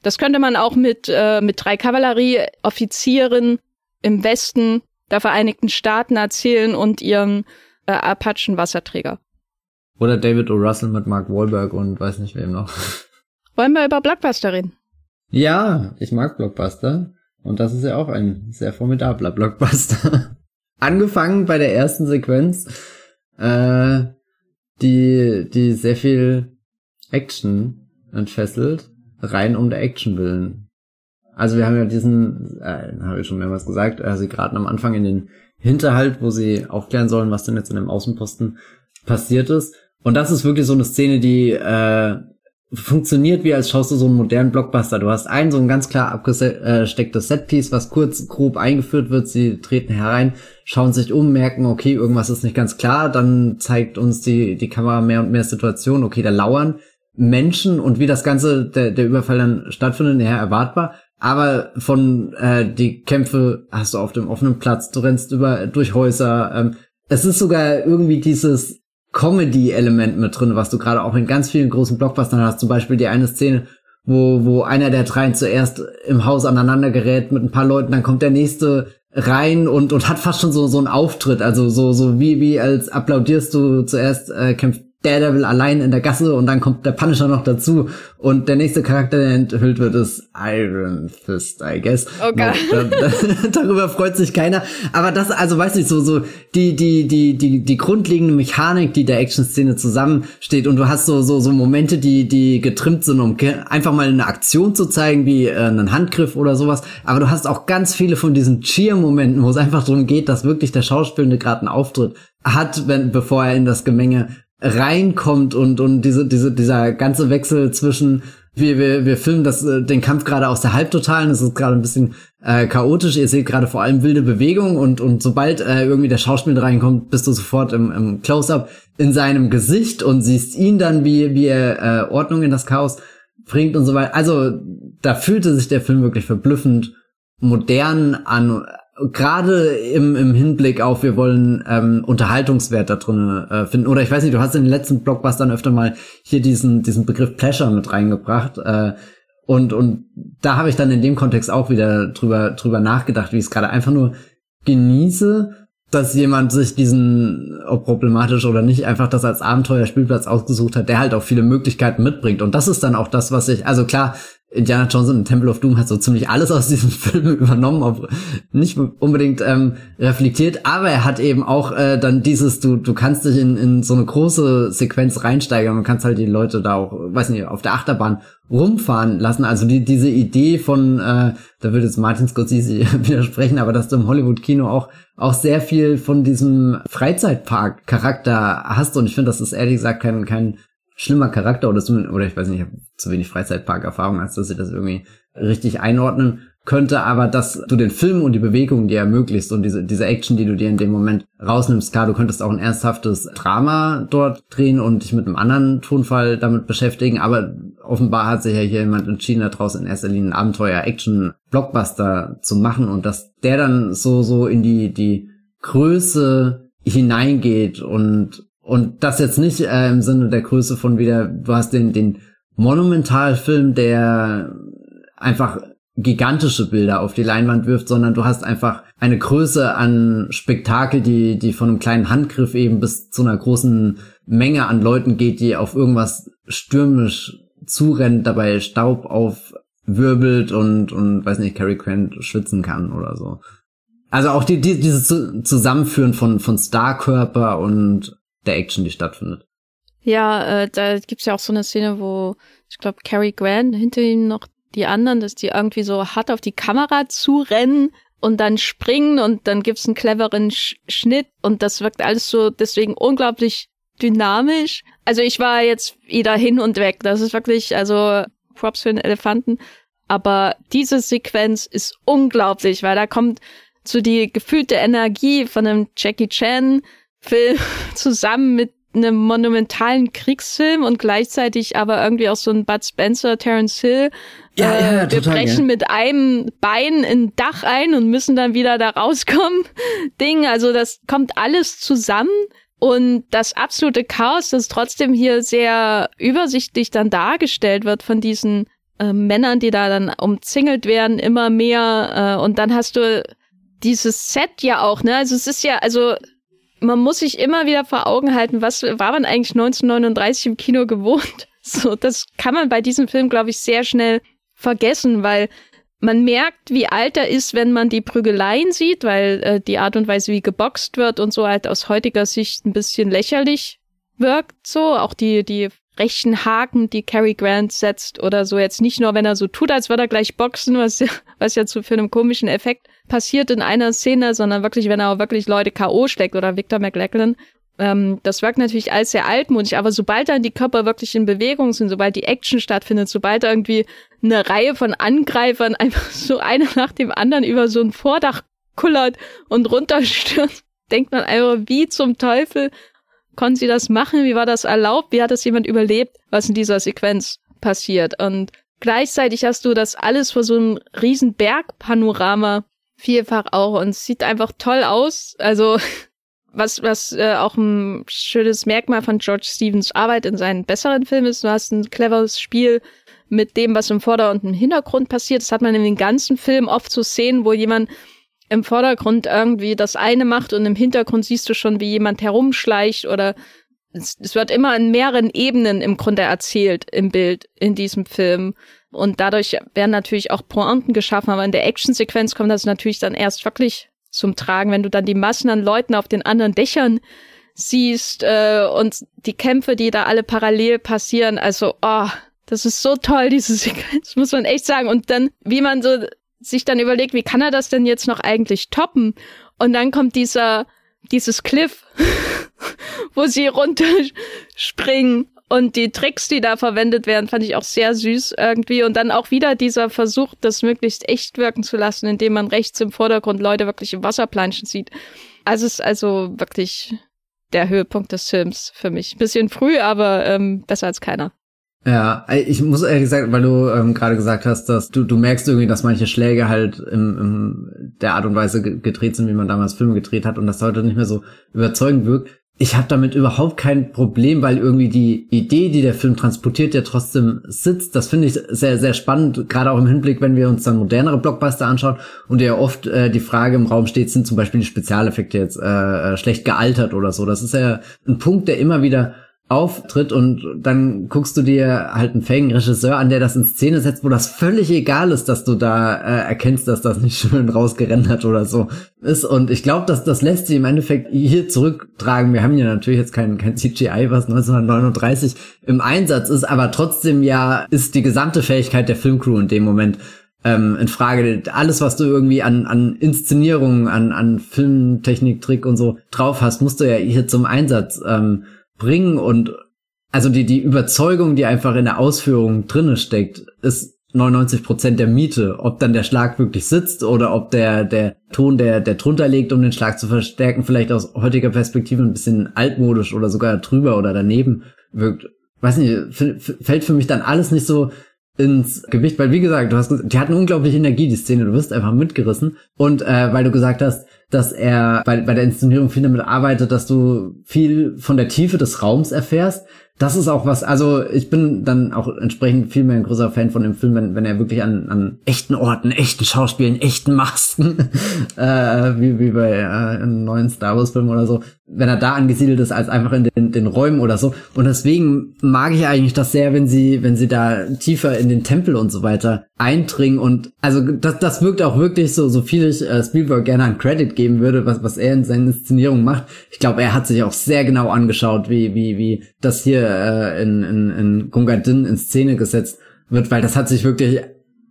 Das könnte man auch mit, äh, mit drei Kavallerieoffizieren im Westen der Vereinigten Staaten erzählen und ihren äh, Apachen-Wasserträger. Oder David O. Russell mit Mark Wahlberg und weiß nicht wem noch. Wollen wir über Blockbuster reden? Ja, ich mag Blockbuster. Und das ist ja auch ein sehr formidabler Blockbuster. Angefangen bei der ersten Sequenz, äh, die, die sehr viel Action entfesselt, rein um der Action willen. Also wir haben ja diesen, äh, habe ich schon mehrmals gesagt, sie geraten am Anfang in den Hinterhalt, wo sie aufklären sollen, was denn jetzt in dem Außenposten passiert ist. Und das ist wirklich so eine Szene, die äh, funktioniert wie als schaust du so einen modernen Blockbuster. Du hast ein so ein ganz klar abgestecktes Setpiece, was kurz grob eingeführt wird. Sie treten herein, schauen sich um, merken, okay, irgendwas ist nicht ganz klar. Dann zeigt uns die, die Kamera mehr und mehr Situationen. Okay, da lauern Menschen und wie das Ganze, der, der Überfall dann stattfindet, ja, erwartbar. Aber von äh, die Kämpfe hast du auf dem offenen Platz, du rennst über durch Häuser. Ähm, es ist sogar irgendwie dieses Comedy-Element mit drin, was du gerade auch in ganz vielen großen Blockbustern hast. Zum Beispiel die eine Szene, wo, wo einer der dreien zuerst im Haus aneinander gerät mit ein paar Leuten, dann kommt der nächste rein und, und hat fast schon so, so einen Auftritt. Also so, so wie, wie als applaudierst du zuerst, äh, kämpft Daredevil allein in der Gasse und dann kommt der Punisher noch dazu und der nächste Charakter, der enthüllt wird, ist Iron Fist, I guess. Okay. Da, da, darüber freut sich keiner. Aber das, also weiß ich so, so die die die die die grundlegende Mechanik, die der Action-Szene zusammensteht und du hast so so so Momente, die die getrimmt sind, um einfach mal eine Aktion zu zeigen, wie äh, einen Handgriff oder sowas. Aber du hast auch ganz viele von diesen Cheer-Momenten, wo es einfach darum geht, dass wirklich der Schauspielende gerade einen Auftritt hat, wenn bevor er in das Gemenge reinkommt und und diese diese dieser ganze Wechsel zwischen wir wir wir filmen das äh, den Kampf gerade aus der Halbtotalen, es ist gerade ein bisschen äh, chaotisch, ihr seht gerade vor allem wilde Bewegungen und und sobald äh, irgendwie der Schauspieler reinkommt, bist du sofort im, im Close-up in seinem Gesicht und siehst ihn dann wie wie er äh, Ordnung in das Chaos bringt und so weiter. Also da fühlte sich der Film wirklich verblüffend modern an gerade im, im Hinblick auf, wir wollen ähm, Unterhaltungswert da drin äh, finden. Oder ich weiß nicht, du hast in den letzten Blockbustern öfter mal hier diesen, diesen Begriff Pleasure mit reingebracht. Äh, und, und da habe ich dann in dem Kontext auch wieder drüber, drüber nachgedacht, wie ich es gerade einfach nur genieße, dass jemand sich diesen, ob problematisch oder nicht, einfach das als Abenteuerspielplatz ausgesucht hat, der halt auch viele Möglichkeiten mitbringt. Und das ist dann auch das, was ich, also klar, Indiana Jones und Temple of Doom hat so ziemlich alles aus diesem Film übernommen, ob nicht unbedingt ähm, reflektiert, aber er hat eben auch äh, dann dieses, du, du kannst dich in, in so eine große Sequenz reinsteigern, man kannst halt die Leute da auch, weiß nicht, auf der Achterbahn rumfahren lassen. Also die, diese Idee von, äh, da würde jetzt Martin Scorsese widersprechen, aber dass du im Hollywood-Kino auch, auch sehr viel von diesem Freizeitpark-Charakter hast und ich finde, das ist ehrlich gesagt kein, kein schlimmer Charakter oder, so, oder ich weiß nicht, ich habe zu wenig Freizeitpark-Erfahrung, als dass ich das irgendwie richtig einordnen könnte, aber dass du den Film und die Bewegungen, die er ermöglicht und diese, diese Action, die du dir in dem Moment rausnimmst, klar, du könntest auch ein ernsthaftes Drama dort drehen und dich mit einem anderen Tonfall damit beschäftigen, aber offenbar hat sich ja hier jemand entschieden, daraus in erster Linie ein Abenteuer-Action-Blockbuster zu machen und dass der dann so, so in die, die Größe hineingeht und und das jetzt nicht äh, im Sinne der Größe von wieder, du hast den, den Monumentalfilm, der einfach gigantische Bilder auf die Leinwand wirft, sondern du hast einfach eine Größe an Spektakel, die, die von einem kleinen Handgriff eben bis zu einer großen Menge an Leuten geht, die auf irgendwas stürmisch zurennt, dabei Staub aufwirbelt und, und weiß nicht, Cary Grant schwitzen kann oder so. Also auch die, die, dieses Zusammenführen von, von Starkörper und der Action, die stattfindet. Ja, äh, da gibt's ja auch so eine Szene, wo ich glaube Cary Grant hinter ihm noch die anderen, dass die irgendwie so hart auf die Kamera zurennen und dann springen und dann gibt's einen cleveren Sch Schnitt und das wirkt alles so deswegen unglaublich dynamisch. Also ich war jetzt wieder hin und weg. Das ist wirklich, also Props für den Elefanten. Aber diese Sequenz ist unglaublich, weil da kommt so die gefühlte Energie von einem Jackie Chan Film zusammen mit einem monumentalen Kriegsfilm und gleichzeitig aber irgendwie auch so ein Bud Spencer, Terence Hill. Ja, äh, ja, ja, wir total, brechen ja. mit einem Bein in Dach ein und müssen dann wieder da rauskommen. Ding, also das kommt alles zusammen. Und das absolute Chaos, das trotzdem hier sehr übersichtlich dann dargestellt wird von diesen äh, Männern, die da dann umzingelt werden, immer mehr. Äh, und dann hast du dieses Set ja auch, ne? Also es ist ja, also man muss sich immer wieder vor Augen halten, was war man eigentlich 1939 im Kino gewohnt? So, das kann man bei diesem Film, glaube ich, sehr schnell vergessen, weil man merkt, wie alt er ist, wenn man die Prügeleien sieht, weil äh, die Art und Weise, wie geboxt wird und so halt aus heutiger Sicht ein bisschen lächerlich wirkt. So, auch die, die rechten Haken, die Cary Grant setzt oder so. Jetzt nicht nur, wenn er so tut, als würde er gleich boxen, was ja, was ja zu für einen komischen Effekt passiert in einer Szene, sondern wirklich, wenn er auch wirklich Leute K.O. steckt oder Victor McLachlan. Ähm, das wirkt natürlich alles sehr altmodisch, aber sobald dann die Körper wirklich in Bewegung sind, sobald die Action stattfindet, sobald irgendwie eine Reihe von Angreifern einfach so einer nach dem anderen über so ein Vordach kullert und runterstürzt, denkt man einfach, wie zum Teufel konnten sie das machen? Wie war das erlaubt? Wie hat das jemand überlebt, was in dieser Sequenz passiert? Und gleichzeitig hast du das alles vor so einem riesen Bergpanorama vielfach auch und es sieht einfach toll aus. Also was, was äh, auch ein schönes Merkmal von George Stevens Arbeit in seinen besseren Filmen ist. Du hast ein cleveres Spiel mit dem, was im Vordergrund und im Hintergrund passiert. Das hat man in den ganzen Filmen oft so Szenen, wo jemand im Vordergrund irgendwie das eine macht und im Hintergrund siehst du schon, wie jemand herumschleicht oder es, es wird immer in mehreren Ebenen im Grunde erzählt im Bild in diesem Film. Und dadurch werden natürlich auch Pointen geschaffen, aber in der Actionsequenz kommt das natürlich dann erst wirklich zum Tragen, wenn du dann die Massen an Leuten auf den anderen Dächern siehst äh, und die Kämpfe, die da alle parallel passieren. Also, oh, das ist so toll, diese Sequenz, muss man echt sagen. Und dann, wie man so sich dann überlegt, wie kann er das denn jetzt noch eigentlich toppen? Und dann kommt dieser, dieses Cliff, wo sie runterspringen und die Tricks, die da verwendet werden, fand ich auch sehr süß irgendwie. Und dann auch wieder dieser Versuch, das möglichst echt wirken zu lassen, indem man rechts im Vordergrund Leute wirklich im Wasser planschen sieht. Also es ist also wirklich der Höhepunkt des Films für mich. Bisschen früh, aber ähm, besser als keiner. Ja, ich muss ehrlich gesagt, weil du ähm, gerade gesagt hast, dass du, du merkst irgendwie, dass manche Schläge halt im, im der Art und Weise gedreht sind, wie man damals Filme gedreht hat und das heute nicht mehr so überzeugend wirkt ich habe damit überhaupt kein Problem, weil irgendwie die Idee, die der Film transportiert, ja trotzdem sitzt. Das finde ich sehr, sehr spannend, gerade auch im Hinblick, wenn wir uns dann modernere Blockbuster anschauen und ja oft äh, die Frage im Raum steht, sind zum Beispiel die Spezialeffekte jetzt äh, äh schlecht gealtert oder so. Das ist ja ein Punkt, der immer wieder auftritt und dann guckst du dir halt einen fähigen Regisseur an, der das in Szene setzt, wo das völlig egal ist, dass du da äh, erkennst, dass das nicht schön rausgerendert oder so ist. Und ich glaube, dass das lässt sich im Endeffekt hier zurücktragen. Wir haben ja natürlich jetzt kein, kein CGI, was 1939 im Einsatz ist, aber trotzdem ja ist die gesamte Fähigkeit der Filmcrew in dem Moment ähm, in Frage. Alles, was du irgendwie an, an Inszenierungen, an, an Filmtechnik, Trick und so drauf hast, musst du ja hier zum Einsatz ähm, bringen und also die, die Überzeugung, die einfach in der Ausführung drinne steckt, ist 99 Prozent der Miete. Ob dann der Schlag wirklich sitzt oder ob der, der Ton, der, der drunter liegt, um den Schlag zu verstärken, vielleicht aus heutiger Perspektive ein bisschen altmodisch oder sogar drüber oder daneben wirkt. Weiß nicht, fällt für mich dann alles nicht so ins Gewicht, weil wie gesagt, du hast die hatten unglaubliche Energie, die Szene, du wirst einfach mitgerissen. Und äh, weil du gesagt hast, dass er bei, bei der Inszenierung viel damit arbeitet, dass du viel von der Tiefe des Raums erfährst. Das ist auch was, also ich bin dann auch entsprechend viel mehr ein großer Fan von dem Film, wenn, wenn er wirklich an, an echten Orten, echten Schauspielen, echten Masken, äh, wie, wie bei äh, einem neuen Star Wars Film oder so, wenn er da angesiedelt ist, als einfach in den, den Räumen oder so. Und deswegen mag ich eigentlich das sehr, wenn sie, wenn sie da tiefer in den Tempel und so weiter eindringen und also das, das wirkt auch wirklich so, so viel ich äh, Spielberg gerne an Credit geben würde, was, was er in seinen Inszenierungen macht. Ich glaube, er hat sich auch sehr genau angeschaut, wie, wie, wie das hier äh, in, in, in Gunga Din in Szene gesetzt wird, weil das hat sich wirklich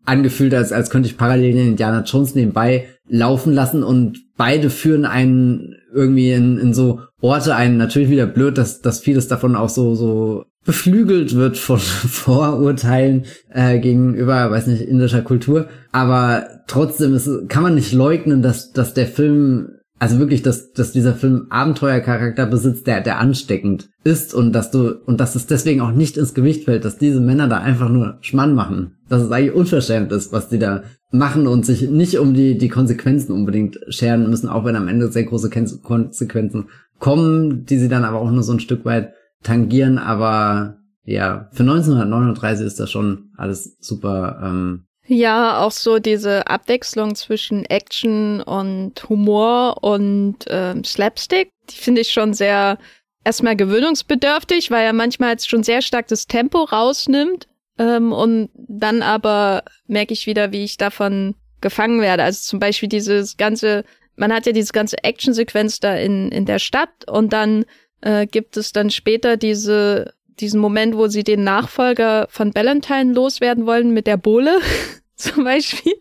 angefühlt, als, als könnte ich parallel den Indiana Jones nebenbei laufen lassen und beide führen einen irgendwie in, in so Orte ein. Natürlich wieder blöd, dass, dass vieles davon auch so, so beflügelt wird von Vorurteilen äh, gegenüber, weiß nicht, indischer Kultur. Aber trotzdem ist, kann man nicht leugnen, dass, dass der Film, also wirklich, dass, dass dieser Film Abenteuercharakter besitzt, der, der ansteckend ist und dass du, und dass es deswegen auch nicht ins Gewicht fällt, dass diese Männer da einfach nur Schmann machen. Dass es eigentlich unverschämt ist, was die da machen und sich nicht um die, die Konsequenzen unbedingt scheren müssen, auch wenn am Ende sehr große Konsequenzen kommen, die sie dann aber auch nur so ein Stück weit tangieren, aber ja, für 1939 ist das schon alles super. Ähm, ja, auch so diese Abwechslung zwischen Action und Humor und ähm, Slapstick, die finde ich schon sehr erstmal gewöhnungsbedürftig, weil er manchmal jetzt schon sehr stark das Tempo rausnimmt ähm, und dann aber merke ich wieder, wie ich davon gefangen werde. Also zum Beispiel dieses ganze, man hat ja diese ganze Actionsequenz da in, in der Stadt und dann äh, gibt es dann später diese, diesen Moment, wo sie den Nachfolger von Valentine loswerden wollen mit der Bohle, zum Beispiel.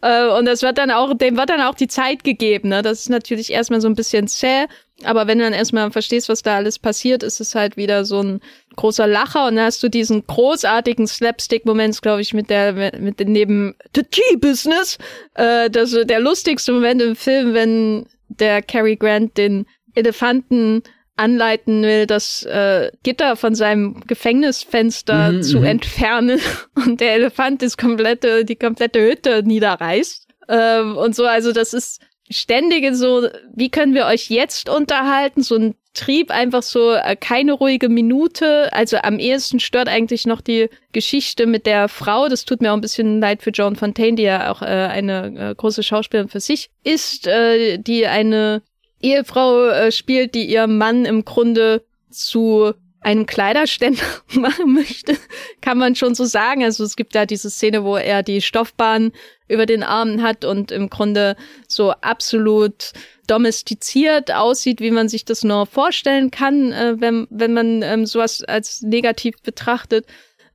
Äh, und das wird dann auch, dem wird dann auch die Zeit gegeben. Ne? Das ist natürlich erstmal so ein bisschen zäh, aber wenn du dann erstmal verstehst, was da alles passiert, ist es halt wieder so ein großer Lacher und dann hast du diesen großartigen Slapstick-Moment, glaube ich, mit der, mit dem neben The Tea-Business, äh, das der lustigste Moment im Film, wenn der Cary Grant den Elefanten anleiten will, das äh, Gitter von seinem Gefängnisfenster mhm, zu mhm. entfernen und der Elefant das komplette, die komplette Hütte niederreißt. Ähm, und so, also das ist ständige so, wie können wir euch jetzt unterhalten? So ein Trieb, einfach so äh, keine ruhige Minute. Also am ehesten stört eigentlich noch die Geschichte mit der Frau. Das tut mir auch ein bisschen leid für Joan Fontaine, die ja auch äh, eine äh, große Schauspielerin für sich ist, äh, die eine Ehefrau äh, spielt, die ihrem Mann im Grunde zu einen Kleiderständer machen möchte, kann man schon so sagen. Also es gibt da diese Szene, wo er die Stoffbahn über den Armen hat und im Grunde so absolut domestiziert aussieht, wie man sich das nur vorstellen kann, äh, wenn, wenn man ähm, sowas als negativ betrachtet.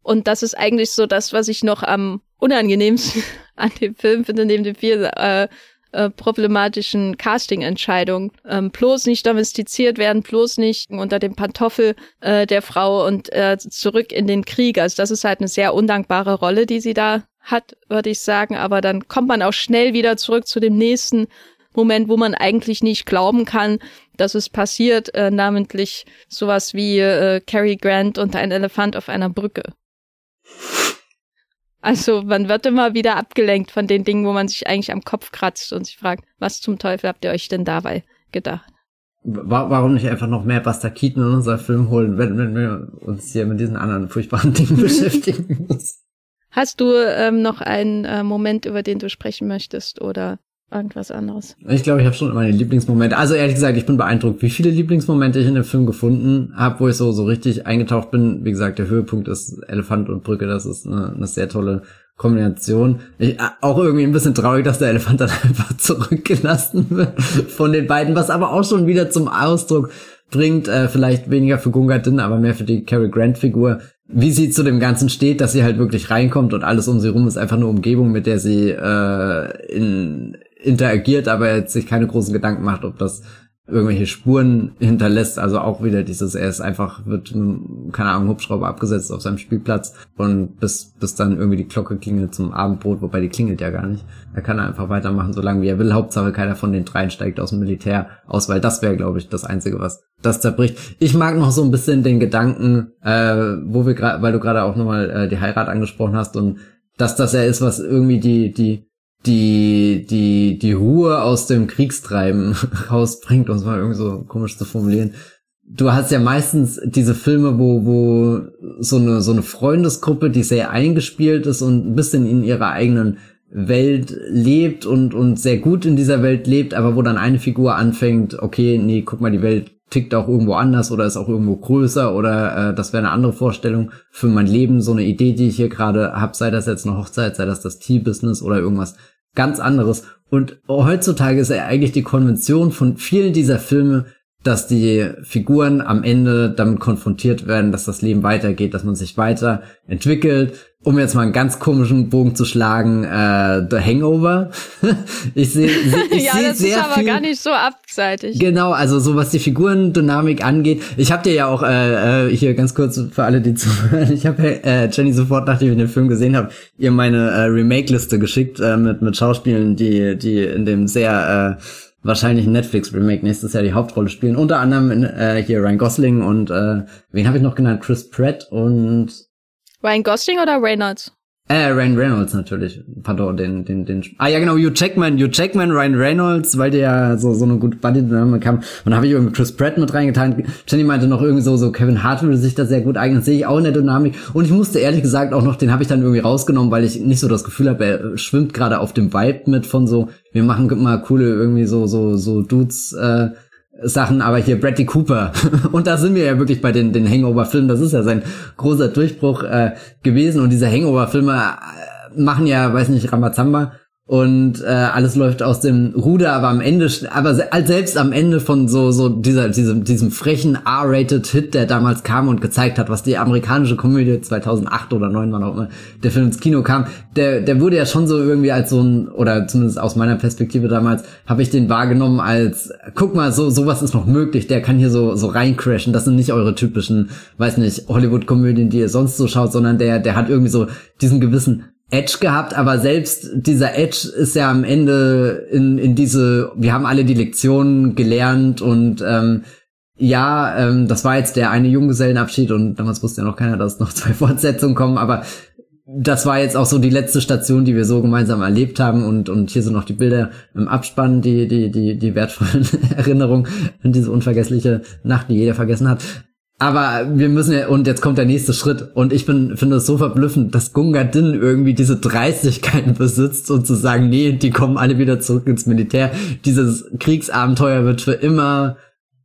Und das ist eigentlich so das, was ich noch am unangenehmsten an dem Film finde, neben dem viel äh, äh, problematischen Casting-Entscheidung. Ähm, bloß nicht domestiziert werden, bloß nicht unter dem Pantoffel äh, der Frau und äh, zurück in den Krieg. Also das ist halt eine sehr undankbare Rolle, die sie da hat, würde ich sagen. Aber dann kommt man auch schnell wieder zurück zu dem nächsten Moment, wo man eigentlich nicht glauben kann, dass es passiert, äh, namentlich sowas wie äh, Cary Grant und ein Elefant auf einer Brücke. Also man wird immer wieder abgelenkt von den Dingen, wo man sich eigentlich am Kopf kratzt und sich fragt, was zum Teufel habt ihr euch denn dabei gedacht? Warum nicht einfach noch mehr Buster Keaton in unser Film holen, wenn, wenn wir uns hier mit diesen anderen furchtbaren Dingen beschäftigen müssen? Hast du ähm, noch einen äh, Moment, über den du sprechen möchtest oder irgendwas anderes. Ich glaube, ich habe schon meine Lieblingsmomente. Also ehrlich gesagt, ich bin beeindruckt, wie viele Lieblingsmomente ich in dem Film gefunden habe, wo ich so so richtig eingetaucht bin. Wie gesagt, der Höhepunkt ist Elefant und Brücke. Das ist eine, eine sehr tolle Kombination. Ich, äh, auch irgendwie ein bisschen traurig, dass der Elefant dann einfach zurückgelassen wird von den beiden, was aber auch schon wieder zum Ausdruck bringt, äh, vielleicht weniger für Gunga Din, aber mehr für die Cary Grant Figur, wie sie zu dem Ganzen steht, dass sie halt wirklich reinkommt und alles um sie rum ist einfach eine Umgebung, mit der sie äh, in interagiert, aber jetzt sich keine großen Gedanken macht, ob das irgendwelche Spuren hinterlässt. Also auch wieder dieses, er ist einfach, wird, keine Ahnung, Hubschrauber abgesetzt auf seinem Spielplatz und bis, bis dann irgendwie die Glocke klingelt zum Abendbrot, wobei die klingelt ja gar nicht. Er kann einfach weitermachen, solange wie er will. Hauptsache keiner von den dreien steigt aus dem Militär aus, weil das wäre, glaube ich, das Einzige, was das zerbricht. Ich mag noch so ein bisschen den Gedanken, äh, wo wir gerade, weil du gerade auch nochmal äh, die Heirat angesprochen hast und dass das ja ist, was irgendwie die, die die, die, die Ruhe aus dem Kriegstreiben rausbringt, um es mal irgendwie so komisch zu formulieren. Du hast ja meistens diese Filme, wo, wo so eine, so eine Freundesgruppe, die sehr eingespielt ist und ein bisschen in ihrer eigenen Welt lebt und, und sehr gut in dieser Welt lebt, aber wo dann eine Figur anfängt, okay, nee, guck mal, die Welt tickt auch irgendwo anders oder ist auch irgendwo größer oder äh, das wäre eine andere Vorstellung für mein Leben, so eine Idee, die ich hier gerade habe, sei das jetzt eine Hochzeit, sei das das Tea-Business oder irgendwas ganz anderes. Und heutzutage ist ja eigentlich die Konvention von vielen dieser Filme, dass die Figuren am Ende damit konfrontiert werden, dass das Leben weitergeht, dass man sich weiterentwickelt. Um jetzt mal einen ganz komischen Bogen zu schlagen, äh, The Hangover. ich sehe ich ja, seh das sehr ist aber viel, gar nicht so abseitig. Genau, also so was die Figurendynamik angeht. Ich habe dir ja auch äh, äh, hier ganz kurz für alle, die zuhören, ich habe äh, Jenny sofort, nachdem ich den Film gesehen habe, ihr meine äh, Remake-Liste geschickt äh, mit mit Schauspielen, die die in dem sehr äh, wahrscheinlich ein Netflix-Remake nächstes Jahr die Hauptrolle spielen. Unter anderem in, äh, hier Ryan Gosling und äh, wen habe ich noch genannt? Chris Pratt und Ryan Gosling oder Reynolds? Äh, Ryan Reynolds natürlich. Pardon, den, den, den. Ah ja, genau, Hugh Jackman, Hugh Jackman, Ryan Reynolds, weil der ja so, so eine gute Buddy-Dynamik haben. Und dann habe ich irgendwie Chris Pratt mit reingetan. Jenny meinte noch irgendwie so, so Kevin Hart würde sich da sehr gut eignen. Sehe ich auch in der Dynamik. Und ich musste ehrlich gesagt auch noch, den habe ich dann irgendwie rausgenommen, weil ich nicht so das Gefühl habe, er schwimmt gerade auf dem Vibe mit von so, wir machen mal coole irgendwie so, so, so Dudes, äh, Sachen, aber hier Bradley Cooper. und da sind wir ja wirklich bei den, den Hangover-Filmen. Das ist ja sein großer Durchbruch äh, gewesen. Und diese Hangover-Filme äh, machen ja, weiß nicht, Ramazamba und äh, alles läuft aus dem Ruder, aber am Ende, aber selbst am Ende von so so dieser diesem diesem frechen R-rated Hit, der damals kam und gezeigt hat, was die amerikanische Komödie 2008 oder 2009 war auch immer der Film ins Kino kam, der der wurde ja schon so irgendwie als so ein oder zumindest aus meiner Perspektive damals habe ich den wahrgenommen als guck mal so sowas ist noch möglich, der kann hier so so reincrashen, das sind nicht eure typischen, weiß nicht Hollywood Komödien, die ihr sonst so schaut, sondern der der hat irgendwie so diesen gewissen Edge gehabt, aber selbst dieser Edge ist ja am Ende in, in diese, wir haben alle die Lektionen gelernt und ähm, ja, ähm, das war jetzt der eine Junggesellenabschied und damals wusste ja noch keiner, dass noch zwei Fortsetzungen kommen, aber das war jetzt auch so die letzte Station, die wir so gemeinsam erlebt haben und und hier sind noch die Bilder im Abspann, die die die die wertvollen Erinnerungen an diese unvergessliche Nacht, die jeder vergessen hat. Aber wir müssen ja, und jetzt kommt der nächste Schritt. Und ich bin, finde es so verblüffend, dass Gunga Din irgendwie diese Dreistigkeiten besitzt und zu sagen, nee, die kommen alle wieder zurück ins Militär. Dieses Kriegsabenteuer wird für immer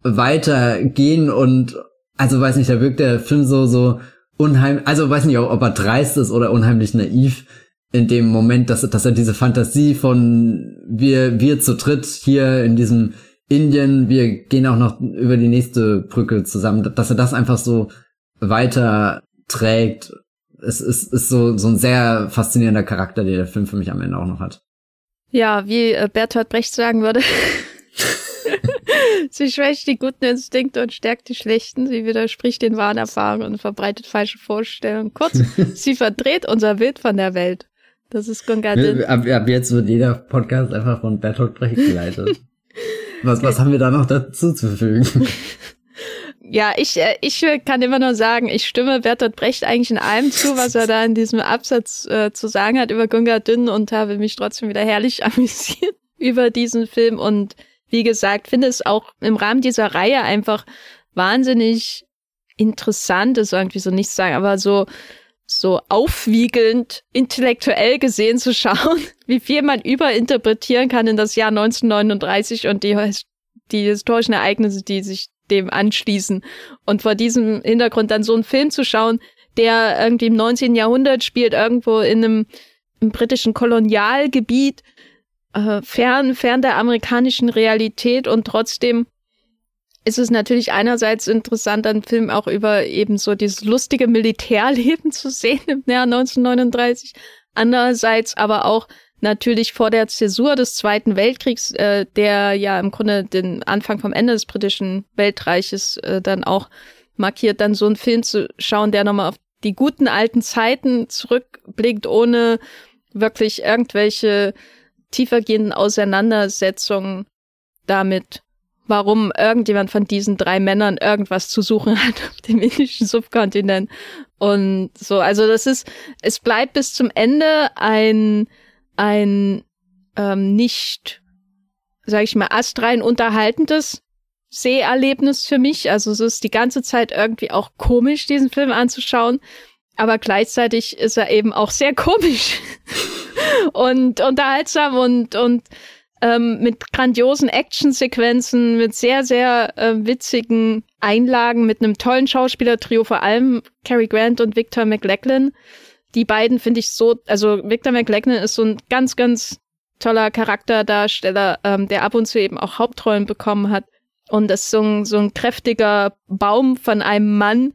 weitergehen und, also weiß nicht, da wirkt der Film so, so unheimlich, also weiß nicht, ob er dreist ist oder unheimlich naiv in dem Moment, dass, dass er diese Fantasie von wir, wir zu dritt hier in diesem Indien, wir gehen auch noch über die nächste Brücke zusammen, dass er das einfach so weiter trägt. Es ist, ist so, so ein sehr faszinierender Charakter, den der Film für mich am Ende auch noch hat. Ja, wie äh, Bertolt Brecht sagen würde. sie schwächt die guten Instinkte und stärkt die schlechten. Sie widerspricht den wahren Erfahrungen und verbreitet falsche Vorstellungen. Kurz, sie verdreht unser Bild von der Welt. Das ist Gunga ab, ab jetzt wird jeder Podcast einfach von Bertolt Brecht geleitet. Was, was haben wir da noch dazu zu fügen? Ja, ich, äh, ich kann immer nur sagen, ich stimme Bertolt Brecht eigentlich in allem zu, was er da in diesem Absatz äh, zu sagen hat über Gunga Dünn und habe mich trotzdem wieder herrlich amüsiert über diesen Film und wie gesagt, finde es auch im Rahmen dieser Reihe einfach wahnsinnig interessant, ist irgendwie so nichts sagen, aber so so aufwiegelnd intellektuell gesehen zu schauen, wie viel man überinterpretieren kann in das Jahr 1939 und die, die historischen Ereignisse, die sich dem anschließen. Und vor diesem Hintergrund dann so einen Film zu schauen, der irgendwie im 19. Jahrhundert spielt, irgendwo in einem im britischen Kolonialgebiet, äh, fern, fern der amerikanischen Realität und trotzdem ist es natürlich einerseits interessant, einen Film auch über eben so dieses lustige Militärleben zu sehen im Jahr 1939. Andererseits aber auch natürlich vor der Zäsur des Zweiten Weltkriegs, äh, der ja im Grunde den Anfang vom Ende des britischen Weltreiches äh, dann auch markiert, dann so einen Film zu schauen, der nochmal auf die guten alten Zeiten zurückblickt, ohne wirklich irgendwelche tiefergehenden Auseinandersetzungen damit warum irgendjemand von diesen drei Männern irgendwas zu suchen hat auf dem indischen Subkontinent. Und so, also das ist, es bleibt bis zum Ende ein, ein ähm, nicht, sag ich mal, astrein unterhaltendes Seherlebnis für mich. Also es ist die ganze Zeit irgendwie auch komisch, diesen Film anzuschauen. Aber gleichzeitig ist er eben auch sehr komisch und unterhaltsam und, und ähm, mit grandiosen Actionsequenzen, mit sehr, sehr äh, witzigen Einlagen, mit einem tollen Schauspielertrio, vor allem Cary Grant und Victor McLachlan. Die beiden finde ich so, also Victor McLachlan ist so ein ganz, ganz toller Charakterdarsteller, ähm, der ab und zu eben auch Hauptrollen bekommen hat. Und das ist so ein, so ein kräftiger Baum von einem Mann,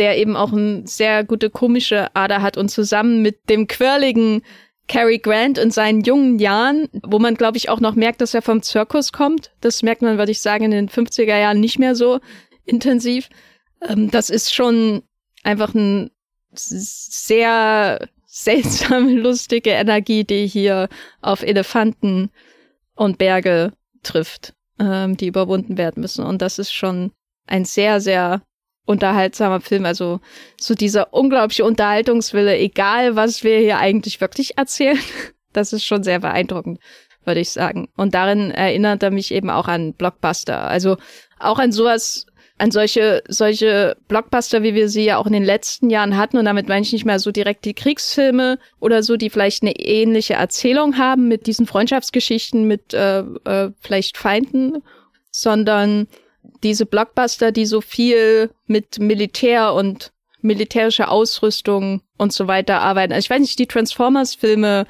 der eben auch eine sehr gute komische Ader hat und zusammen mit dem quirligen Cary Grant in seinen jungen Jahren, wo man, glaube ich, auch noch merkt, dass er vom Zirkus kommt. Das merkt man, würde ich sagen, in den 50er Jahren nicht mehr so intensiv. Ähm, das ist schon einfach ein sehr seltsame, lustige Energie, die hier auf Elefanten und Berge trifft, ähm, die überwunden werden müssen. Und das ist schon ein sehr, sehr unterhaltsamer Film. Also so dieser unglaubliche Unterhaltungswille, egal was wir hier eigentlich wirklich erzählen, das ist schon sehr beeindruckend, würde ich sagen. Und darin erinnert er mich eben auch an Blockbuster. Also auch an sowas, an solche, solche Blockbuster, wie wir sie ja auch in den letzten Jahren hatten. Und damit meine ich nicht mehr so direkt die Kriegsfilme oder so, die vielleicht eine ähnliche Erzählung haben mit diesen Freundschaftsgeschichten mit äh, äh, vielleicht Feinden, sondern diese Blockbuster, die so viel mit Militär und militärischer Ausrüstung und so weiter arbeiten. Also ich weiß nicht, die Transformers-Filme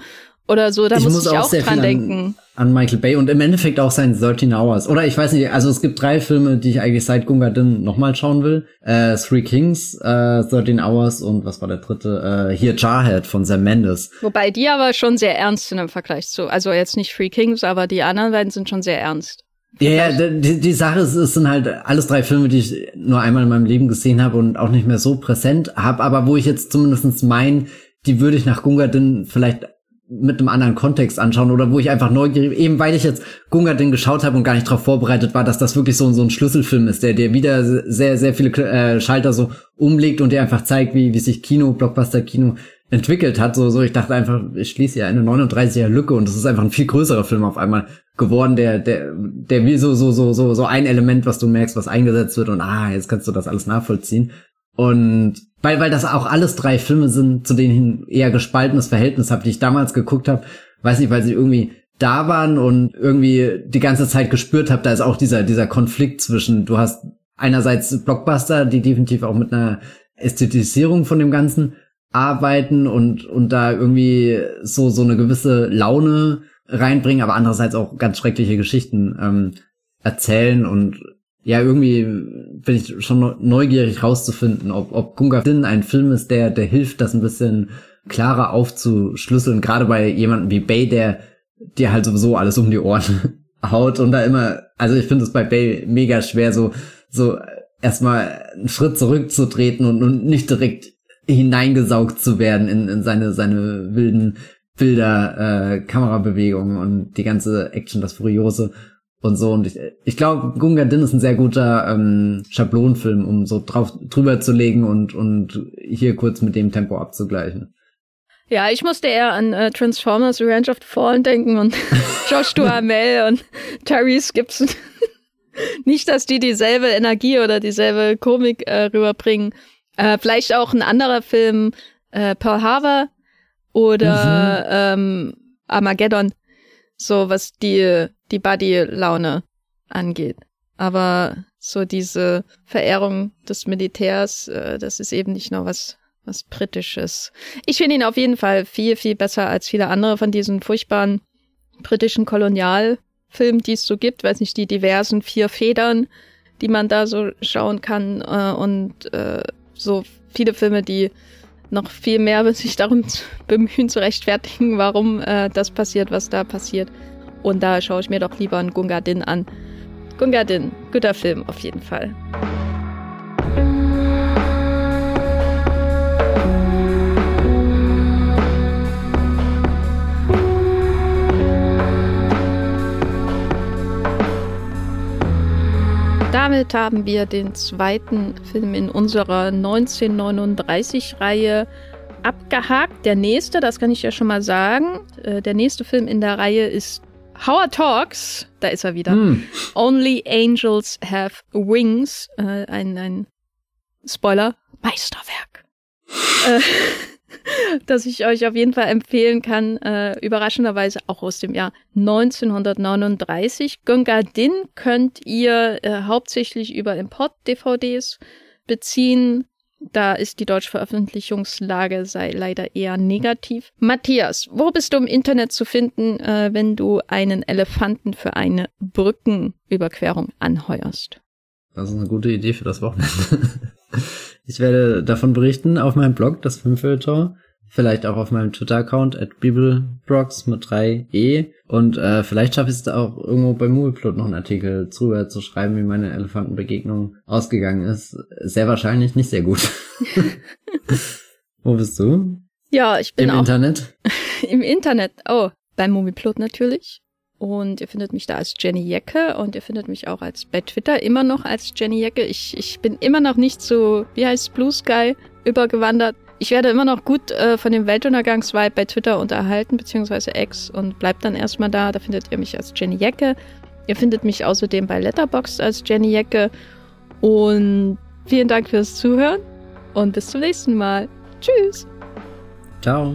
oder so, da ich muss ich auch, auch dran denken. An, an, Michael Bay und im Endeffekt auch sein 13 Hours. Oder ich weiß nicht, also es gibt drei Filme, die ich eigentlich seit Gunga Din nochmal schauen will. Äh, Three Kings, äh, 13 Hours und was war der dritte? Äh, hier Jarhead von Sam Mendes. Wobei die aber schon sehr ernst sind im Vergleich zu, also jetzt nicht Three Kings, aber die anderen beiden sind schon sehr ernst. Ja, ja die, die Sache ist, es sind halt alles drei Filme, die ich nur einmal in meinem Leben gesehen habe und auch nicht mehr so präsent habe, aber wo ich jetzt zumindestens mein, die würde ich nach Gungadin vielleicht mit einem anderen Kontext anschauen oder wo ich einfach neugierig, eben weil ich jetzt Gunga den geschaut habe und gar nicht darauf vorbereitet war, dass das wirklich so, so ein Schlüsselfilm ist, der dir wieder sehr, sehr viele äh, Schalter so umlegt und dir einfach zeigt, wie, wie sich Kino, Blockbuster-Kino entwickelt hat. So, so, ich dachte einfach, ich schließe ja eine 39er Lücke und es ist einfach ein viel größerer Film auf einmal geworden, der, der, der wie so, so, so, so, so ein Element, was du merkst, was eingesetzt wird und ah, jetzt kannst du das alles nachvollziehen. Und weil, weil das auch alles drei Filme sind, zu denen ich eher gespaltenes Verhältnis habe, die ich damals geguckt habe, weiß nicht, weil sie irgendwie da waren und irgendwie die ganze Zeit gespürt habe, da ist auch dieser, dieser Konflikt zwischen, du hast einerseits Blockbuster, die definitiv auch mit einer Ästhetisierung von dem Ganzen arbeiten und, und da irgendwie so, so eine gewisse Laune reinbringen, aber andererseits auch ganz schreckliche Geschichten ähm, erzählen und ja, irgendwie bin ich schon neugierig rauszufinden, ob, ob Gunga Din ein Film ist, der, der hilft, das ein bisschen klarer aufzuschlüsseln, gerade bei jemandem wie Bay, der dir halt sowieso alles um die Ohren haut und da immer, also ich finde es bei Bay mega schwer, so, so erstmal einen Schritt zurückzutreten und, und nicht direkt hineingesaugt zu werden in, in seine, seine wilden Bilder, äh, Kamerabewegungen und die ganze Action, das Furiose und so. Und ich, ich glaube, Gunga Din ist ein sehr guter ähm, Schablonenfilm, um so drauf drüber zu legen und, und hier kurz mit dem Tempo abzugleichen. Ja, ich musste eher an äh, Transformers Revenge of the Fallen denken und Josh Duhamel und Tyrese Gibson. Nicht, dass die dieselbe Energie oder dieselbe Komik äh, rüberbringen. Äh, vielleicht auch ein anderer Film, äh, Pearl Harbor oder mhm. ähm, Armageddon. So was die die Buddy-Laune angeht. Aber so diese Verehrung des Militärs, äh, das ist eben nicht nur was, was Britisches. Ich finde ihn auf jeden Fall viel, viel besser als viele andere von diesen furchtbaren britischen Kolonialfilmen, die es so gibt. Weiß nicht, die diversen vier Federn, die man da so schauen kann äh, und äh, so viele Filme, die noch viel mehr sich darum bemühen zu rechtfertigen, warum äh, das passiert, was da passiert. Und da schaue ich mir doch lieber einen Gunga Din an. Gunga Din, guter Film auf jeden Fall. Damit haben wir den zweiten Film in unserer 1939-Reihe abgehakt. Der nächste, das kann ich ja schon mal sagen, äh, der nächste Film in der Reihe ist Howard Talks, da ist er wieder. Hm. Only Angels Have Wings. Äh, ein, ein Spoiler, Meisterwerk. äh, das ich euch auf jeden Fall empfehlen kann. Äh, überraschenderweise auch aus dem Jahr 1939. Gunga Din könnt ihr äh, hauptsächlich über Import-DVDs beziehen. Da ist die deutsche Veröffentlichungslage sei leider eher negativ. Matthias, wo bist du im Internet zu finden, äh, wenn du einen Elefanten für eine Brückenüberquerung anheuerst? Das ist eine gute Idee für das Wochenende. ich werde davon berichten auf meinem Blog, das Filmfilter. Vielleicht auch auf meinem Twitter-Account at bibelbrox mit 3e. Und äh, vielleicht schaffe ich es auch irgendwo bei Movieplot noch einen Artikel drüber zu schreiben, wie meine Elefantenbegegnung ausgegangen ist. Sehr wahrscheinlich nicht sehr gut. Wo bist du? Ja, ich bin Im auch Internet? Im Internet. Oh, beim Movieplot natürlich. Und ihr findet mich da als Jenny Jecke und ihr findet mich auch als bei Twitter immer noch als Jenny Jecke. Ich, ich bin immer noch nicht zu, wie heißt Blue Sky, übergewandert. Ich werde immer noch gut äh, von dem Weltuntergangsvibe bei Twitter unterhalten, beziehungsweise X und bleibt dann erstmal da. Da findet ihr mich als Jenny Jecke. Ihr findet mich außerdem bei Letterboxd als Jenny Jecke. Und vielen Dank fürs Zuhören und bis zum nächsten Mal. Tschüss. Ciao.